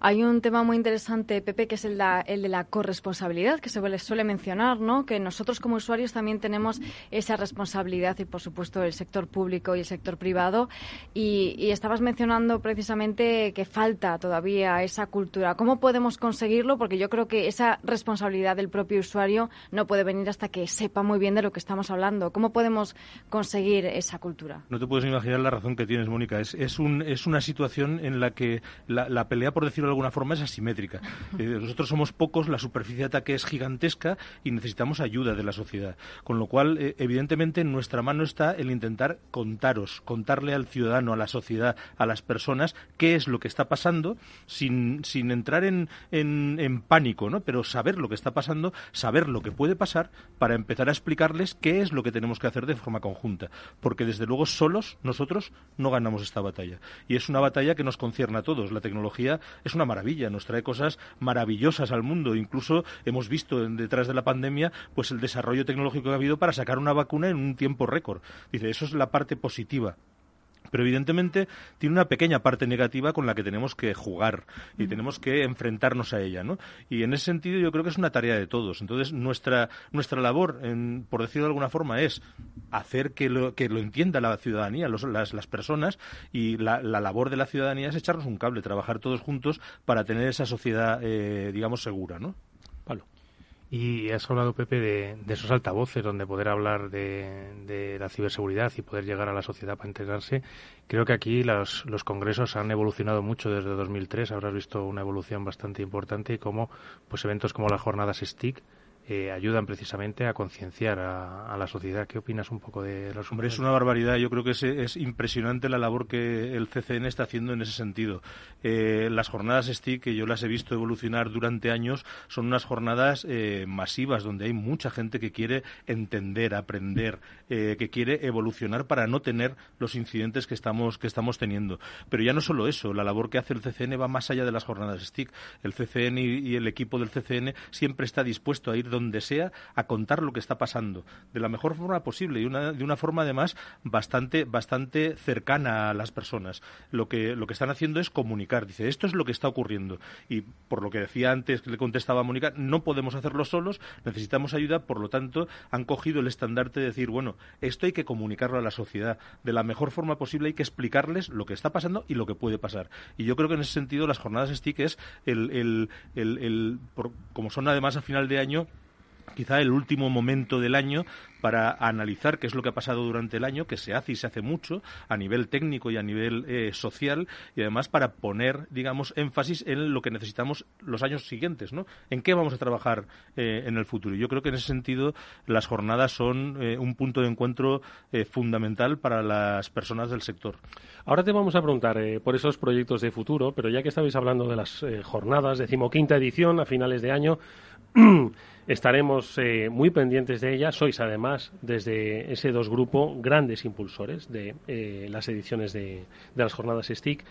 Hay un tema muy interesante, Pepe, que es el, de la corresponsabilidad, que se suele mencionar, ¿no? Que nosotros como usuarios también tenemos esa responsabilidad y, por supuesto, el sector público y el sector privado. Y, estabas mencionando precisamente que falta todavía esa cultura. ¿Cómo podemos conseguirlo? Porque yo creo que esa responsabilidad del propio usuario no puede venir hasta que sepa muy bien de lo que estamos hablando. ¿Cómo podemos conseguir esa cultura? No te puedes imaginar la razón que tienes, Mónica. Es, es, un, es una situación en la que la pelea, por decirlo de alguna forma, es asimétrica. Eh, nosotros somos pocos, la superficie de ataque es gigantesca y necesitamos ayuda de la sociedad. Con lo cual, eh, evidentemente, en nuestra mano está el intentar contaros, contarle al ciudadano, a la sociedad, a las personas, qué es lo que está pasando, sin, sin entrar en, en, pánico, ¿no? Pero saber lo que está pasando, saber lo que puede pasar, para empezar a explicarles qué es lo que tenemos que hacer de forma conjunta. Porque, desde luego, solos nosotros no ganamos esta batalla. Y es una batalla que nos concierne a todos. La tecnología es una maravilla, nos trae cosas maravillosas al mundo. Incluso hemos visto detrás de la pandemia pues el desarrollo tecnológico que ha habido para sacar una vacuna en un tiempo récord. Dice, eso es la parte positiva pero evidentemente tiene una pequeña parte negativa con la que tenemos que jugar y tenemos que enfrentarnos a ella, ¿no? Y en ese sentido yo creo que es una tarea de todos. Entonces nuestra nuestra labor, por decirlo de alguna forma, es hacer que lo, que lo entienda la ciudadanía, las, las, personas y la, labor de la ciudadanía es echarnos un cable, trabajar todos juntos para tener esa sociedad, eh, digamos, segura, ¿no? Y has hablado, Pepe, de, esos altavoces donde poder hablar de, la ciberseguridad y poder llegar a la sociedad para integrarse. Creo que aquí los, los congresos han evolucionado mucho desde 2003. Habrás visto una evolución bastante importante y como pues, eventos como las jornadas STIC eh, ayudan precisamente a concienciar a, la sociedad. ¿Qué opinas un poco de los Hombre, es una barbaridad. Yo creo que es, impresionante la labor que el CCN está haciendo en ese sentido. Eh, las jornadas STIC, que yo las he visto evolucionar durante años, son unas jornadas eh, masivas donde hay mucha gente que quiere entender, aprender, que quiere evolucionar para no tener los incidentes que estamos, que estamos teniendo. Pero ya no solo eso, la labor que hace el CCN va más allá de las jornadas STIC. El CCN y, el equipo del CCN siempre está dispuesto a ir donde sea a contar lo que está pasando de la mejor forma posible y una, de una forma además bastante, bastante cercana a las personas. Lo que, lo que están haciendo es comunicar. Dice, esto es lo que está ocurriendo. Y por lo que decía antes, que le contestaba a Mónica, no podemos hacerlo solos, necesitamos ayuda, por lo tanto, han cogido el estandarte de decir, bueno, esto hay que comunicarlo a la sociedad de la mejor forma posible, hay que explicarles lo que está pasando y lo que puede pasar. Y yo creo que en ese sentido las jornadas STIC es el, el, el, el como son además a final de año, quizá el último momento del año para analizar qué es lo que ha pasado durante el año, que se hace y se hace mucho a nivel técnico y a nivel eh, social y además para poner, digamos, énfasis en lo que necesitamos los años siguientes, ¿no? En qué vamos a trabajar eh, en el futuro. Yo creo que en ese sentido las jornadas son eh, un punto de encuentro fundamental para las personas del sector. Ahora te vamos a preguntar por esos proyectos de futuro, pero ya que estabais hablando de las jornadas, decimoquinta edición a finales de año, Estaremos eh, muy pendientes de ella. Sois, además, desde ese dos grupo, grandes impulsores de eh, las ediciones de, las jornadas STIC.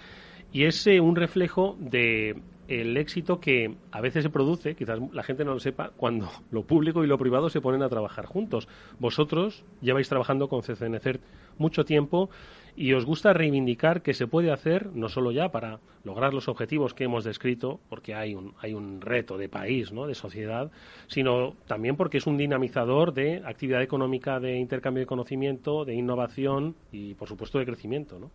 Y es eh, un reflejo de el éxito que a veces se produce, quizás la gente no lo sepa, cuando lo público y lo privado se ponen a trabajar juntos. Vosotros lleváis trabajando con CCNCERT mucho tiempo y os gusta reivindicar que se puede hacer no solo ya para lograr los objetivos que hemos descrito, porque hay un, hay un reto de país, ¿no? de sociedad, sino también porque es un dinamizador de actividad económica, de intercambio de conocimiento, de innovación y, por supuesto, de crecimiento. ¿no?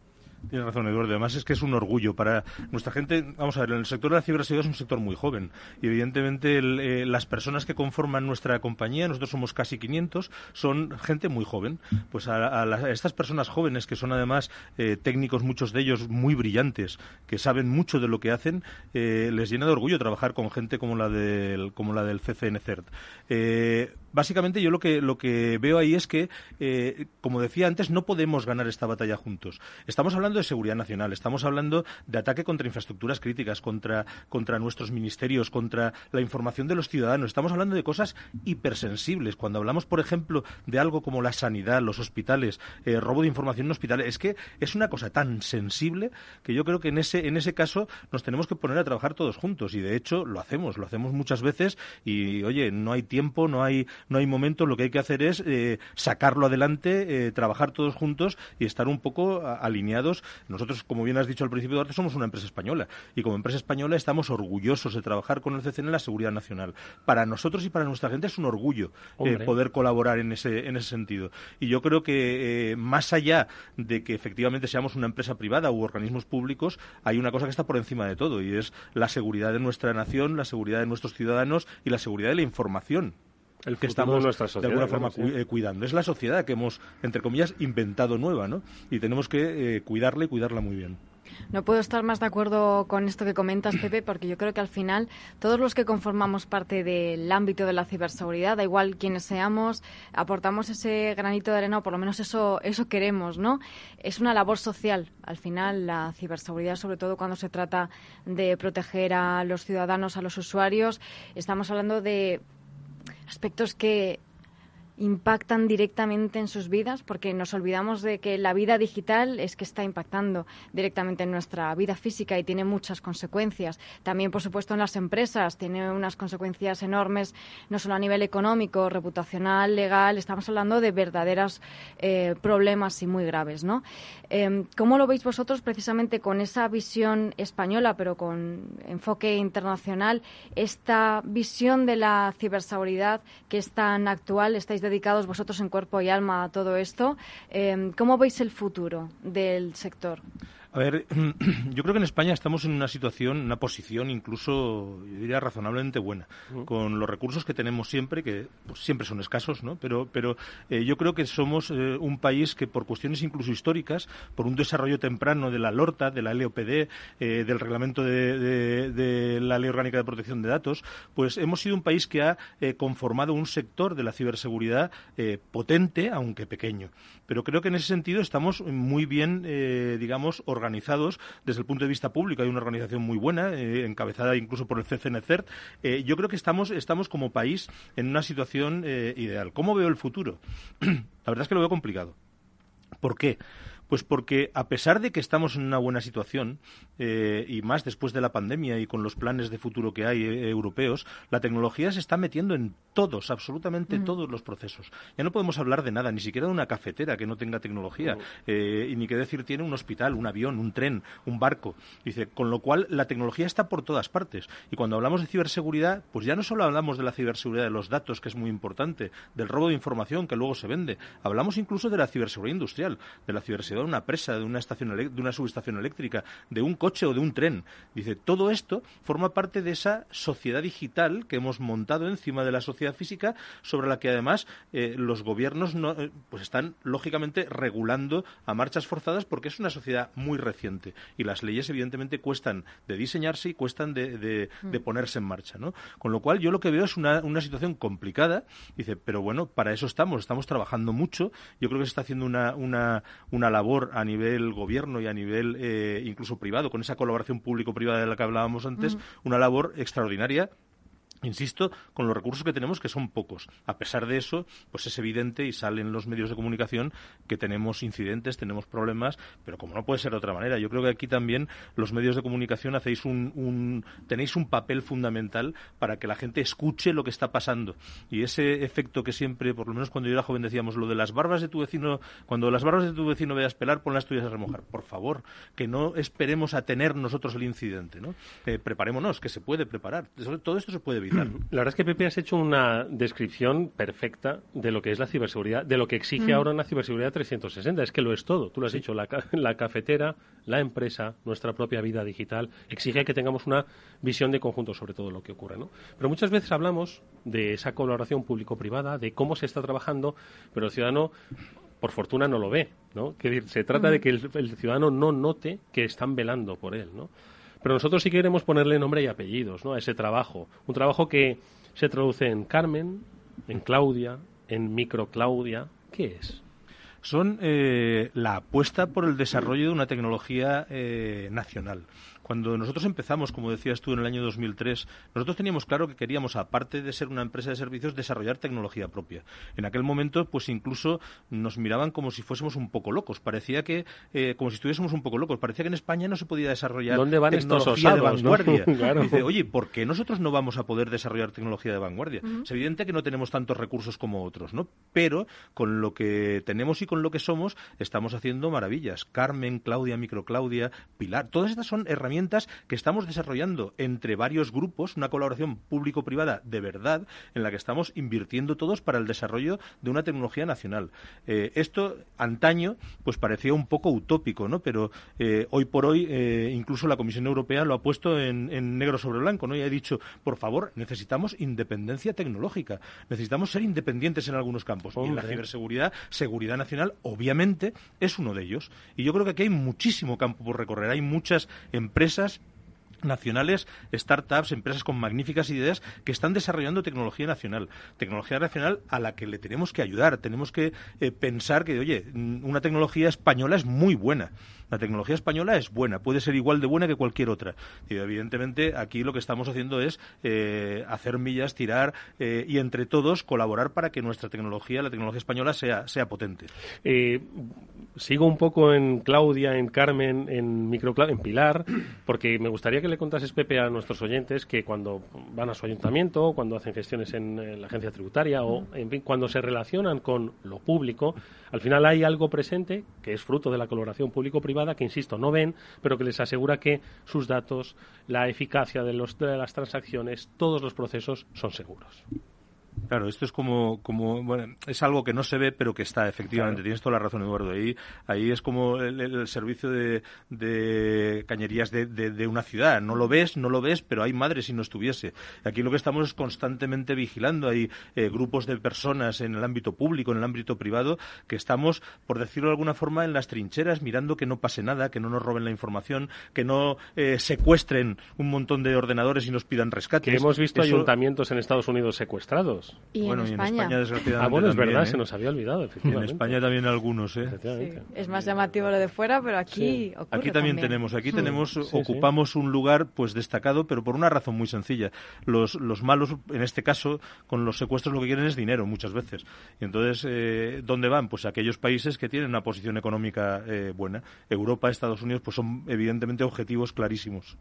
Tienes razón, Eduardo. Además es que es un orgullo para nuestra gente. Vamos a ver, el sector de la ciberseguridad es un sector muy joven y evidentemente eh, las personas que conforman nuestra compañía, nosotros somos casi 500, son gente muy joven. Pues a, estas personas jóvenes que son además eh, técnicos, muchos de ellos muy brillantes, que saben mucho de lo que hacen, eh, les llena de orgullo trabajar con gente como la del, como la del CCN CERT básicamente yo lo que, lo que veo ahí es que, eh, como decía antes, no podemos ganar esta batalla juntos. Estamos hablando de seguridad nacional, estamos hablando de ataque contra infraestructuras críticas, contra, contra nuestros ministerios, contra la información de los ciudadanos. Estamos hablando de cosas hipersensibles. Cuando hablamos, por ejemplo, de algo como la sanidad, los hospitales, eh, robo de información en hospitales, es que es una cosa tan sensible que yo creo que en ese, en ese caso nos tenemos que poner a trabajar todos juntos. Y de hecho lo hacemos, lo hacemos muchas veces y, oye, no hay tiempo, no hay no hay momento, lo que hay que hacer es eh, sacarlo adelante, eh, trabajar todos juntos y estar un poco alineados. Nosotros, como bien has dicho al principio, Duarte, somos una empresa española y como empresa española estamos orgullosos de trabajar con el CCN en la seguridad nacional. Para nosotros y para nuestra gente es un orgullo eh, poder colaborar en ese, en ese sentido. Y yo creo que más allá de que efectivamente seamos una empresa privada u organismos públicos, hay una cosa que está por encima de todo y es la seguridad de nuestra nación, la seguridad de nuestros ciudadanos y la seguridad de la información el que estamos de, alguna forma eh, cuidando. Es la sociedad que hemos, entre comillas, inventado nueva, ¿no? Y tenemos que eh, cuidarla y cuidarla muy bien. No puedo estar más de acuerdo con esto que comentas, Pepe, porque yo creo que al final todos los que conformamos parte del ámbito de la ciberseguridad, da igual quienes seamos, aportamos ese granito de arena, o por lo menos eso, eso queremos, ¿no? Es una labor social, al final, la ciberseguridad, sobre todo cuando se trata de proteger a los ciudadanos, a los usuarios. Estamos hablando de aspectos que impactan directamente en sus vidas, porque nos olvidamos de que la vida digital es que está impactando directamente en nuestra vida física y tiene muchas consecuencias. También, por supuesto, en las empresas tiene unas consecuencias enormes, no solo a nivel económico, reputacional, legal. Estamos hablando de verdaderos eh, problemas y muy graves, ¿no? Em, ¿Cómo lo veis vosotros precisamente con esa visión española, pero con enfoque internacional, esta visión de la ciberseguridad que es tan actual? ¿Estáis dedicados vosotros en cuerpo y alma a todo esto. Eh, ¿Cómo veis el futuro del sector? A ver, yo creo que en España estamos en una situación, una posición incluso, yo diría, razonablemente buena, con los recursos que tenemos siempre, que pues, siempre son escasos, ¿no? Pero, pero eh, yo creo que somos eh, un país que por cuestiones incluso históricas, por un desarrollo temprano de la LORTA, de la LOPD, eh, del reglamento de, la Ley Orgánica de Protección de Datos, pues hemos sido un país que ha conformado un sector de la ciberseguridad potente, aunque pequeño. Pero creo que en ese sentido estamos muy bien, digamos, organizados organizados desde el punto de vista público. Hay una organización muy buena, eh, encabezada incluso por el CCNCERT. Eh, yo creo que estamos, estamos como país en una situación eh, ideal. ¿Cómo veo el futuro? La verdad es que lo veo complicado. ¿Por qué? Pues porque a pesar de que estamos en una buena situación, eh, y más después de la pandemia y con los planes de futuro que hay eh, europeos, la tecnología se está metiendo en todos, absolutamente todos los procesos. Ya no podemos hablar de nada, ni siquiera de una cafetera que no tenga tecnología, eh, y ni qué decir tiene un hospital, un avión, un tren, un barco. Dice, con lo cual la tecnología está por todas partes. Y cuando hablamos de ciberseguridad, pues ya no solo hablamos de la ciberseguridad de los datos, que es muy importante, del robo de información que luego se vende, hablamos incluso de la ciberseguridad industrial, de la ciberseguridad de una presa, de una, estación de una subestación eléctrica, de un coche o de un tren. Dice, todo esto forma parte de esa sociedad digital que hemos montado encima de la sociedad física, sobre la que además eh, los gobiernos no, eh, pues están lógicamente regulando a marchas forzadas porque es una sociedad muy reciente y las leyes evidentemente cuestan de diseñarse y cuestan de, de, de mm. ponerse en marcha. ¿no? Con lo cual yo lo que veo es una, una situación complicada. Dice, pero bueno, para eso estamos, estamos trabajando mucho. Yo creo que se está haciendo una, una, una labor a nivel gobierno y a nivel eh, incluso privado, con esa colaboración público-privada de la que hablábamos antes, una labor extraordinaria insisto, con los recursos que tenemos, que son pocos. A pesar de eso, pues es evidente y salen los medios de comunicación que tenemos incidentes, tenemos problemas, pero como no puede ser de otra manera, yo creo que aquí también los medios de comunicación hacéis un, tenéis un papel fundamental para que la gente escuche lo que está pasando. Y ese efecto que siempre, por lo menos cuando yo era joven decíamos, lo de las barbas de tu vecino, cuando las barbas de tu vecino veas pelar, pon las tuyas a remojar. Por favor, que no esperemos a tener nosotros el incidente, ¿no? Eh, preparémonos, que se puede preparar. Todo esto se puede evitar. La verdad es que Pepe has hecho una descripción perfecta de lo que es la ciberseguridad, de lo que exige ahora una ciberseguridad 360. Es que lo es todo. Tú lo has dicho, la, la cafetera, la empresa, nuestra propia vida digital, exige que tengamos una visión de conjunto sobre todo lo que ocurre. ¿no? Pero muchas veces hablamos de esa colaboración público-privada, de cómo se está trabajando, pero el ciudadano por fortuna no lo ve, ¿no? Que se trata de que el, el, ciudadano no note que están velando por él, ¿no? Pero nosotros sí queremos ponerle nombre y apellidos ¿no? a ese trabajo. Un trabajo que se traduce en Carmen, en Claudia, en Micro Claudia. ¿Qué es? Son eh, la apuesta por el desarrollo de una tecnología eh, nacional. Cuando nosotros empezamos, como decías tú, en el año 2003, nosotros teníamos claro que queríamos, aparte de ser una empresa de servicios, desarrollar tecnología propia. En aquel momento, pues incluso nos miraban como si fuésemos un poco locos. Parecía que, eh, como si estuviésemos un poco locos. Parecía que en España no se podía desarrollar tecnología de vanguardia. Dice, oye, ¿por qué nosotros no vamos a poder desarrollar tecnología de vanguardia? Es evidente que no tenemos tantos recursos como otros, ¿no? Pero con lo que tenemos y con lo que somos, estamos haciendo maravillas. Carmen, Claudia, Microclaudia, Pilar, todas estas son herramientas que estamos desarrollando entre varios grupos, una colaboración público-privada de verdad, en la que estamos invirtiendo todos para el desarrollo de una tecnología nacional. Eh, esto, antaño, pues parecía un poco utópico, ¿no? Pero eh, hoy por hoy, eh, incluso la Comisión Europea lo ha puesto en, negro sobre blanco, ¿no? Y ha dicho, por favor, necesitamos independencia tecnológica, necesitamos ser independientes en algunos campos. Y la ciberseguridad, seguridad nacional, obviamente, es uno de ellos. Y yo creo que aquí hay muchísimo campo por recorrer. Hay muchas empresas empresas nacionales, startups, empresas con magníficas ideas que están desarrollando tecnología nacional. Tecnología nacional a la que le tenemos que ayudar. Tenemos que eh, pensar que, oye, una tecnología española es muy buena. La tecnología española es buena, puede ser igual de buena que cualquier otra. Y evidentemente aquí lo que estamos haciendo es eh, hacer millas, tirar eh, y entre todos colaborar para que nuestra tecnología, la tecnología española, sea, sea potente. Sigo un poco en Claudia, en Carmen, en Micro, en Pilar, porque me gustaría que le contases, Pepe, a nuestros oyentes que cuando van a su ayuntamiento, cuando hacen gestiones en, la agencia tributaria o, en fin, cuando se relacionan con lo público, al final hay algo presente que es fruto de la colaboración público-privada que, insisto, no ven, pero que les asegura que sus datos, la eficacia de, los, de las transacciones, todos los procesos son seguros. Claro, esto es como, como bueno, es algo que no se ve, pero que está, efectivamente. Tienes toda la razón, Eduardo. Ahí, ahí es como el, servicio de, de cañerías de, de, una ciudad. No lo ves, no lo ves, pero hay madre si no estuviese. Aquí lo que estamos es constantemente vigilando. Hay eh, grupos de personas en el ámbito público, en el ámbito privado, que estamos, por decirlo de alguna forma, en las trincheras, mirando que no pase nada, que no nos roben la información, que no eh, secuestren un montón de ordenadores y nos pidan rescate. Que hemos visto ayuntamientos en Estados Unidos secuestrados. Y bueno, en España. y en España Ah, bueno, es verdad, ¿eh? se nos había olvidado, En España también algunos, ¿eh? Es más llamativo lo de fuera, pero aquí Aquí también, tenemos, aquí tenemos, ocupamos un lugar pues destacado, pero por una razón muy sencilla. Los, los malos, en este caso, con los secuestros lo que quieren es dinero muchas veces. Y entonces, eh, ¿dónde van? Pues aquellos países que tienen una posición económica eh, buena. Europa, Estados Unidos, pues son evidentemente objetivos clarísimos.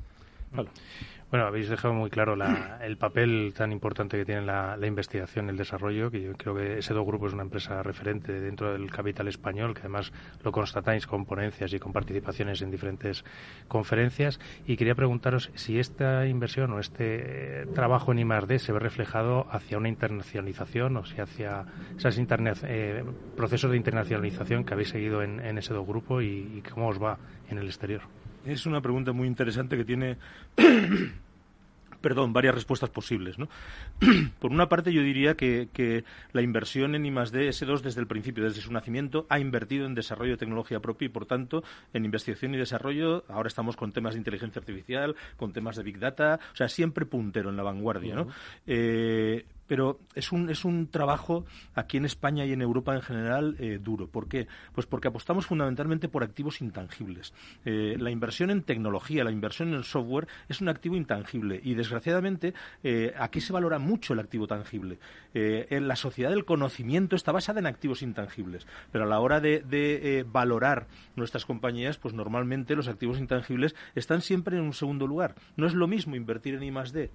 Bueno, habéis dejado muy claro el papel tan importante que tiene la, investigación y el desarrollo, que yo creo que ese dos Grupo es una empresa referente dentro del capital español, que además lo constatáis con ponencias y con participaciones en diferentes conferencias. Y quería preguntaros si esta inversión o este trabajo en I+.D. se ve reflejado hacia una internacionalización o si hacia esos eh, procesos de internacionalización que habéis seguido en, ese dos Grupo y cómo os va en el exterior. Es una pregunta muy interesante que tiene perdón, varias respuestas posibles. ¿no? Por una parte, yo diría que, la inversión en I+.D. S2 desde el principio, desde su nacimiento, ha invertido en desarrollo de tecnología propia y, por tanto, en investigación y desarrollo. Ahora estamos con temas de inteligencia artificial, con temas de Big Data, o sea, siempre puntero en la vanguardia. ¿no? Pero es un, es un trabajo aquí en España y en Europa en general eh, duro. ¿Por qué? Pues porque apostamos fundamentalmente por activos intangibles. Eh, la inversión en tecnología, la inversión en software es un activo intangible y desgraciadamente eh, aquí se valora mucho el activo tangible. en la sociedad del conocimiento está basada en activos intangibles, pero a la hora de, de valorar nuestras compañías, pues normalmente los activos intangibles están siempre en un segundo lugar. No es lo mismo invertir en I+D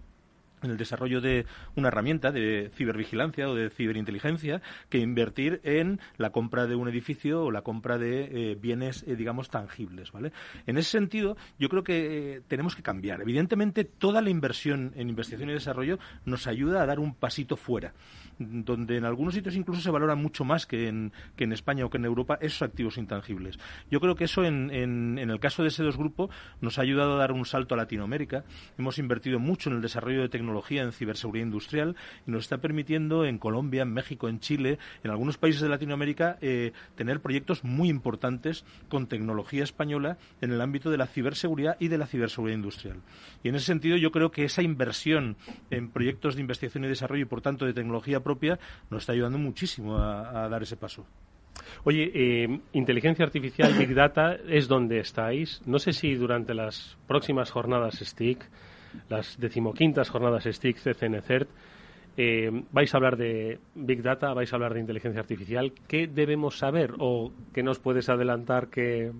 en el desarrollo de una herramienta de cibervigilancia o de ciberinteligencia que invertir en la compra de un edificio o la compra de eh, bienes, eh, digamos, tangibles, ¿vale? En ese sentido, yo creo que eh, tenemos que cambiar. Evidentemente, toda la inversión en investigación y desarrollo nos ayuda a dar un pasito fuera donde en algunos sitios incluso se valora mucho más que en, que en España o que en Europa esos activos intangibles. Yo creo que eso en, en, el caso de ese dos grupo nos ha ayudado a dar un salto a Latinoamérica. Hemos invertido mucho en el desarrollo de tecnología en ciberseguridad industrial y nos está permitiendo en Colombia, en México, en Chile, en algunos países de Latinoamérica eh, tener proyectos muy importantes con tecnología española en el ámbito de la ciberseguridad y de la ciberseguridad industrial. Y en ese sentido yo creo que esa inversión en proyectos de investigación y desarrollo y por tanto de tecnología propia nos está ayudando muchísimo a, dar ese paso. Oye, eh, inteligencia artificial, Big Data, es donde estáis. No sé si durante las próximas jornadas STIC, las decimoquintas jornadas STIC CCNCERT, eh, vais a hablar de Big Data, vais a hablar de inteligencia artificial. ¿Qué debemos saber o qué nos puedes adelantar que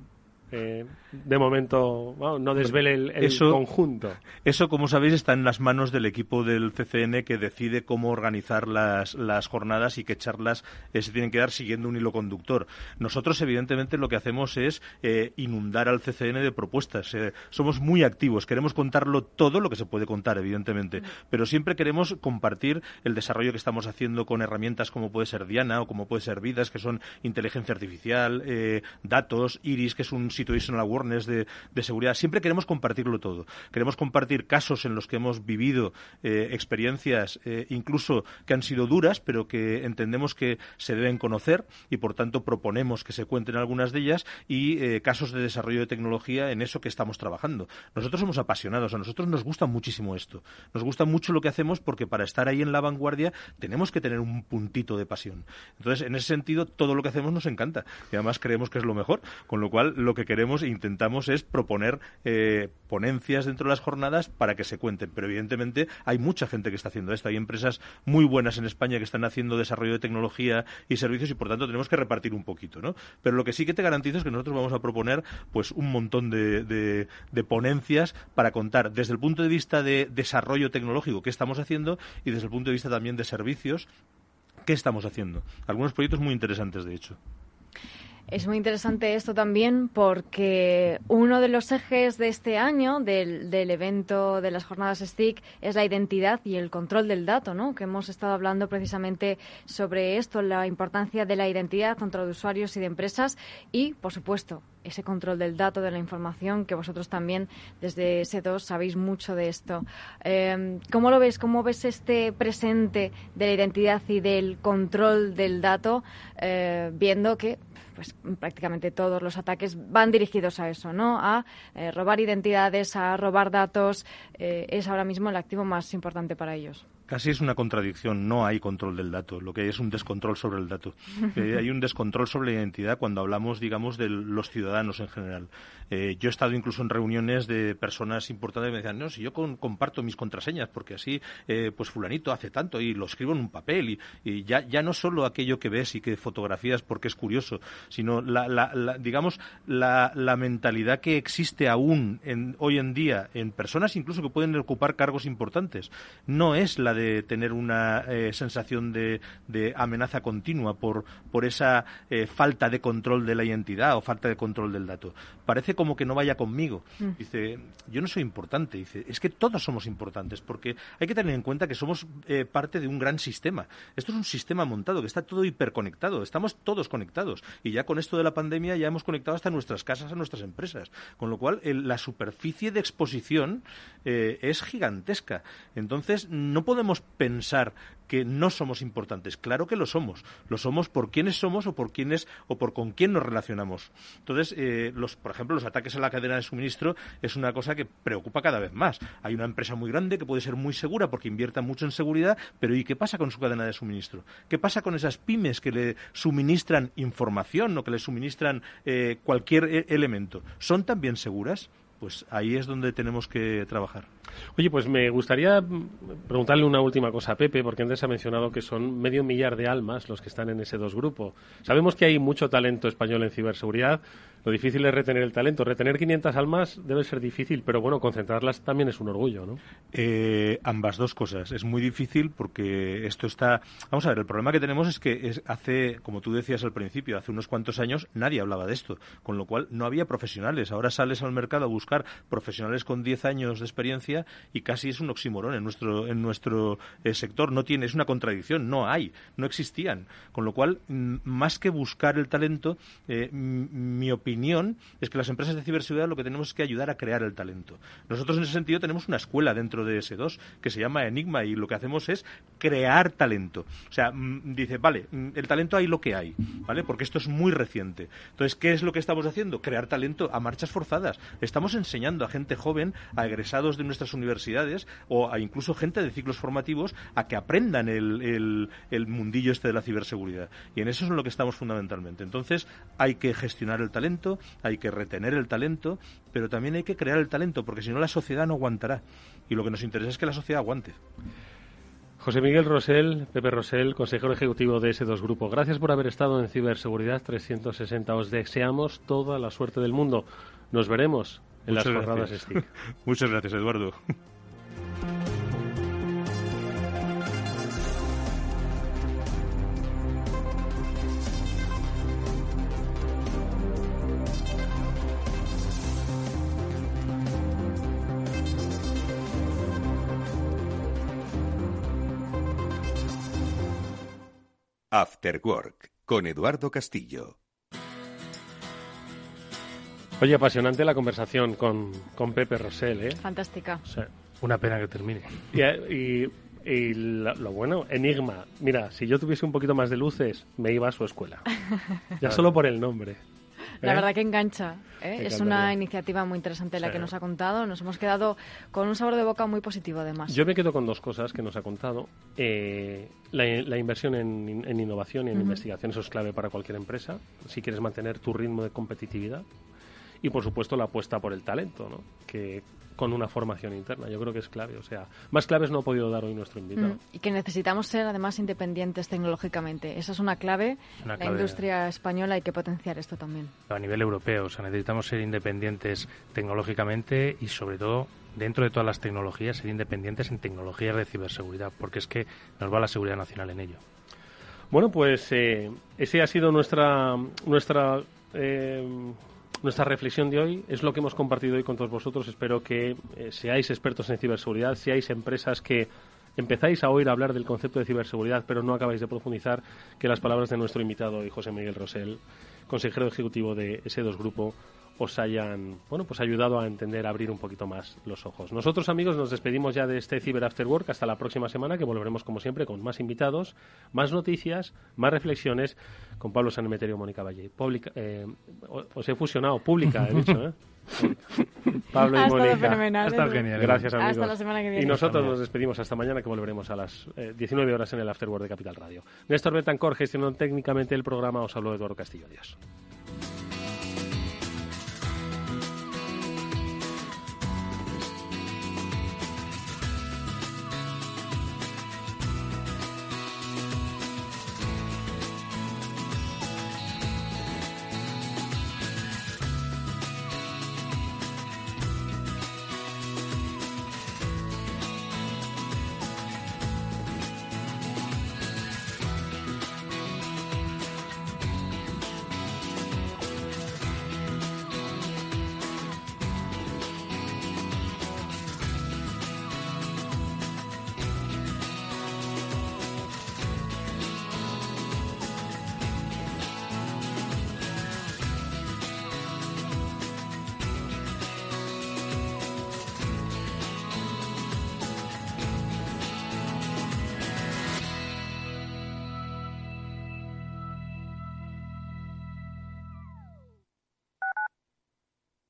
eh, de momento no desvele el, conjunto. Eso, como sabéis, está en las manos del equipo del CCN que decide cómo organizar las, las jornadas y qué charlas eh, se tienen que dar siguiendo un hilo conductor. Nosotros, evidentemente, lo que hacemos es eh, inundar al CCN de propuestas. somos muy activos, queremos contarlo todo lo que se puede contar, evidentemente, pero siempre queremos compartir el desarrollo que estamos haciendo con herramientas como puede ser Diana o como puede ser Vidas, que son inteligencia artificial, datos, Iris, que es un situational awareness de, de seguridad. Siempre queremos compartirlo todo. Queremos compartir casos en los que hemos vivido eh, experiencias eh, incluso que han sido duras, pero que entendemos que se deben conocer y por tanto proponemos que se cuenten algunas de ellas y eh, casos de desarrollo de tecnología en eso que estamos trabajando. Nosotros somos apasionados, a nosotros nos gusta muchísimo esto. Nos gusta mucho lo que hacemos porque para estar ahí en la vanguardia tenemos que tener un puntito de pasión. Entonces, en ese sentido, todo lo que hacemos nos encanta y además creemos que es lo mejor, con lo cual lo que queremos e intentamos es proponer eh, ponencias dentro de las jornadas para que se cuenten. Pero evidentemente hay mucha gente que está haciendo esto. Hay empresas muy buenas en España que están haciendo desarrollo de tecnología y servicios y por tanto tenemos que repartir un poquito, ¿no? Pero lo que sí que te garantizo es que nosotros vamos a proponer pues un montón de, de ponencias para contar desde el punto de vista de desarrollo tecnológico qué estamos haciendo y desde el punto de vista también de servicios qué estamos haciendo. Algunos proyectos muy interesantes, de hecho. Es muy interesante esto también porque uno de los ejes de este año del, del, evento de las jornadas STIC es la identidad y el control del dato, ¿no? Que hemos estado hablando precisamente sobre esto, la importancia de la identidad contra de usuarios y de empresas y, por supuesto, ese control del dato, de la información, que vosotros también desde S2 sabéis mucho de esto. Eh, ¿Cómo lo ves? ¿Cómo ves este presente de la identidad y del control del dato, eh, viendo que pues prácticamente todos los ataques van dirigidos a eso, ¿no? A eh, robar identidades, a robar datos. Eh, es ahora mismo el activo más importante para ellos. Casi es una contradicción. No hay control del dato. Lo que hay es un descontrol sobre el dato. Eh, hay un descontrol sobre la identidad cuando hablamos, digamos, de los ciudadanos en general. Eh, yo he estado incluso en reuniones de personas importantes que me decían, no, si yo comparto mis contraseñas, porque así, eh, pues fulanito hace tanto y lo escribo en un papel y, ya, ya no solo aquello que ves y que fotografías porque es curioso, sino la, digamos, la, mentalidad que existe aún hoy en día en personas incluso que pueden ocupar cargos importantes. No es la de tener una eh, sensación de, amenaza continua por, por esa falta de control de la identidad o falta de control del dato. Parece como que no vaya conmigo. Mm. Dice, yo no soy importante. Dice, es que todos somos importantes porque hay que tener en cuenta que somos eh, parte de un gran sistema. Esto es un sistema montado que está todo hiperconectado. Estamos todos conectados. Y ya con esto de la pandemia ya hemos conectado hasta nuestras casas, a nuestras empresas. Con lo cual, la superficie de exposición eh, es gigantesca. Entonces, no podemos pensar que no somos importantes. Claro que lo somos. Lo somos por quiénes somos o por quiénes o por con quién nos relacionamos. Entonces, eh, los, por ejemplo, los ataques a la cadena de suministro es una cosa que preocupa cada vez más. Hay una empresa muy grande que puede ser muy segura porque invierta mucho en seguridad, pero ¿y qué pasa con su cadena de suministro? ¿Qué pasa con esas pymes que le suministran información o que le suministran eh, cualquier e-, elemento? ¿Son también seguras? Pues ahí es donde tenemos que trabajar. Oye, pues me gustaría preguntarle una última cosa a Pepe, porque antes ha mencionado que son medio millar de almas los que están en ese dos grupo. Sabemos que hay mucho talento español en ciberseguridad, lo difícil es retener el talento. Retener 500 almas debe ser difícil, pero bueno, concentrarlas también es un orgullo, ¿no? Eh, ambas dos cosas. Es muy difícil porque esto está... Vamos a ver, el problema que tenemos es que es hace, como tú decías al principio, hace unos cuantos años nadie hablaba de esto, con lo cual no había profesionales. Ahora sales al mercado a buscar profesionales con 10 años de experiencia y casi es un oxímoron en nuestro, en nuestro eh, sector. No tiene, es una contradicción, no hay, no existían. Con lo cual, más que buscar el talento, eh, mi opinión es que las empresas de ciberseguridad lo que tenemos es que ayudar a crear el talento. Nosotros en ese sentido tenemos una escuela dentro de S2 que se llama Enigma y lo que hacemos es crear talento. O sea, dice, vale, el talento hay lo que hay, ¿vale? Porque esto es muy reciente. Entonces, ¿qué es lo que estamos haciendo? Crear talento a marchas forzadas. Estamos enseñando a gente joven, a egresados de nuestras universidades o a incluso gente de ciclos formativos a que aprendan el, el mundillo este de la ciberseguridad. Y en eso es en lo que estamos fundamentalmente. Entonces, hay que gestionar el talento hay que retener el talento, pero también hay que crear el talento, porque si no la sociedad no aguantará. Y lo que nos interesa es que la sociedad aguante. José Miguel Rosell, Pepe Rosell, consejero ejecutivo de ese dos grupo. Gracias por haber estado en Ciberseguridad 360. Os deseamos toda la suerte del mundo. Nos veremos en las jornadas STIC. Muchas gracias, Eduardo. After Work con Eduardo Castillo. Oye, apasionante la conversación con, con Pepe Rosell, ¿eh? Fantástica. una pena que termine. Y, y, lo, bueno, Enigma. Mira, si yo tuviese un poquito más de luces, me iba a su escuela. ya solo por el nombre. La ¿Eh? verdad que engancha. ¿eh? Es una iniciativa muy interesante la que nos ha contado. Nos hemos quedado con un sabor de boca muy positivo, además. Yo me quedo con dos cosas que nos ha contado. Eh, la, inversión en, innovación y en investigación, eso es clave para cualquier empresa, si quieres mantener tu ritmo de competitividad. Y, por supuesto, la apuesta por el talento, ¿no? que con una formación interna. Yo creo que es clave. O sea, más claves no ha podido dar hoy nuestro invitado. Mm, y que necesitamos ser además independientes tecnológicamente. Esa es una clave. la industria española hay que potenciar esto también. A nivel europeo, o sea, necesitamos ser independientes tecnológicamente y sobre todo dentro de todas las tecnologías ser independientes en tecnologías de ciberseguridad, porque es que nos va la seguridad nacional en ello. Bueno, pues eh, ese ha sido nuestra nuestra eh, nuestra reflexión de hoy es lo que hemos compartido hoy con todos vosotros. Espero que eh, seáis expertos en ciberseguridad, seáis empresas que empezáis a oír hablar del concepto de ciberseguridad, pero no acabáis de profundizar, que las palabras de nuestro invitado hoy, José Miguel Rosell, consejero ejecutivo de S2 Grupo, os hayan bueno pues ayudado a entender, a abrir un poquito más los ojos. Nosotros amigos nos despedimos ya de este Cyber After Work hasta la próxima semana que volveremos como siempre con más invitados, más noticias, más reflexiones con Pablo Sanemeterio y Mónica Valle. eh, os he fusionado, pública he dicho, ¿eh? Pablo y Ha Mónica. fenomenal, ¿eh? genial. Gracias, Hasta amigos. la semana que viene. Y nosotros Hasta nos despedimos hasta mañana, que volveremos a las eh, 19 horas en el Afterword de Capital Radio. Néstor Betancor gestionó técnicamente el programa. Os habló Eduardo Castillo. Adiós.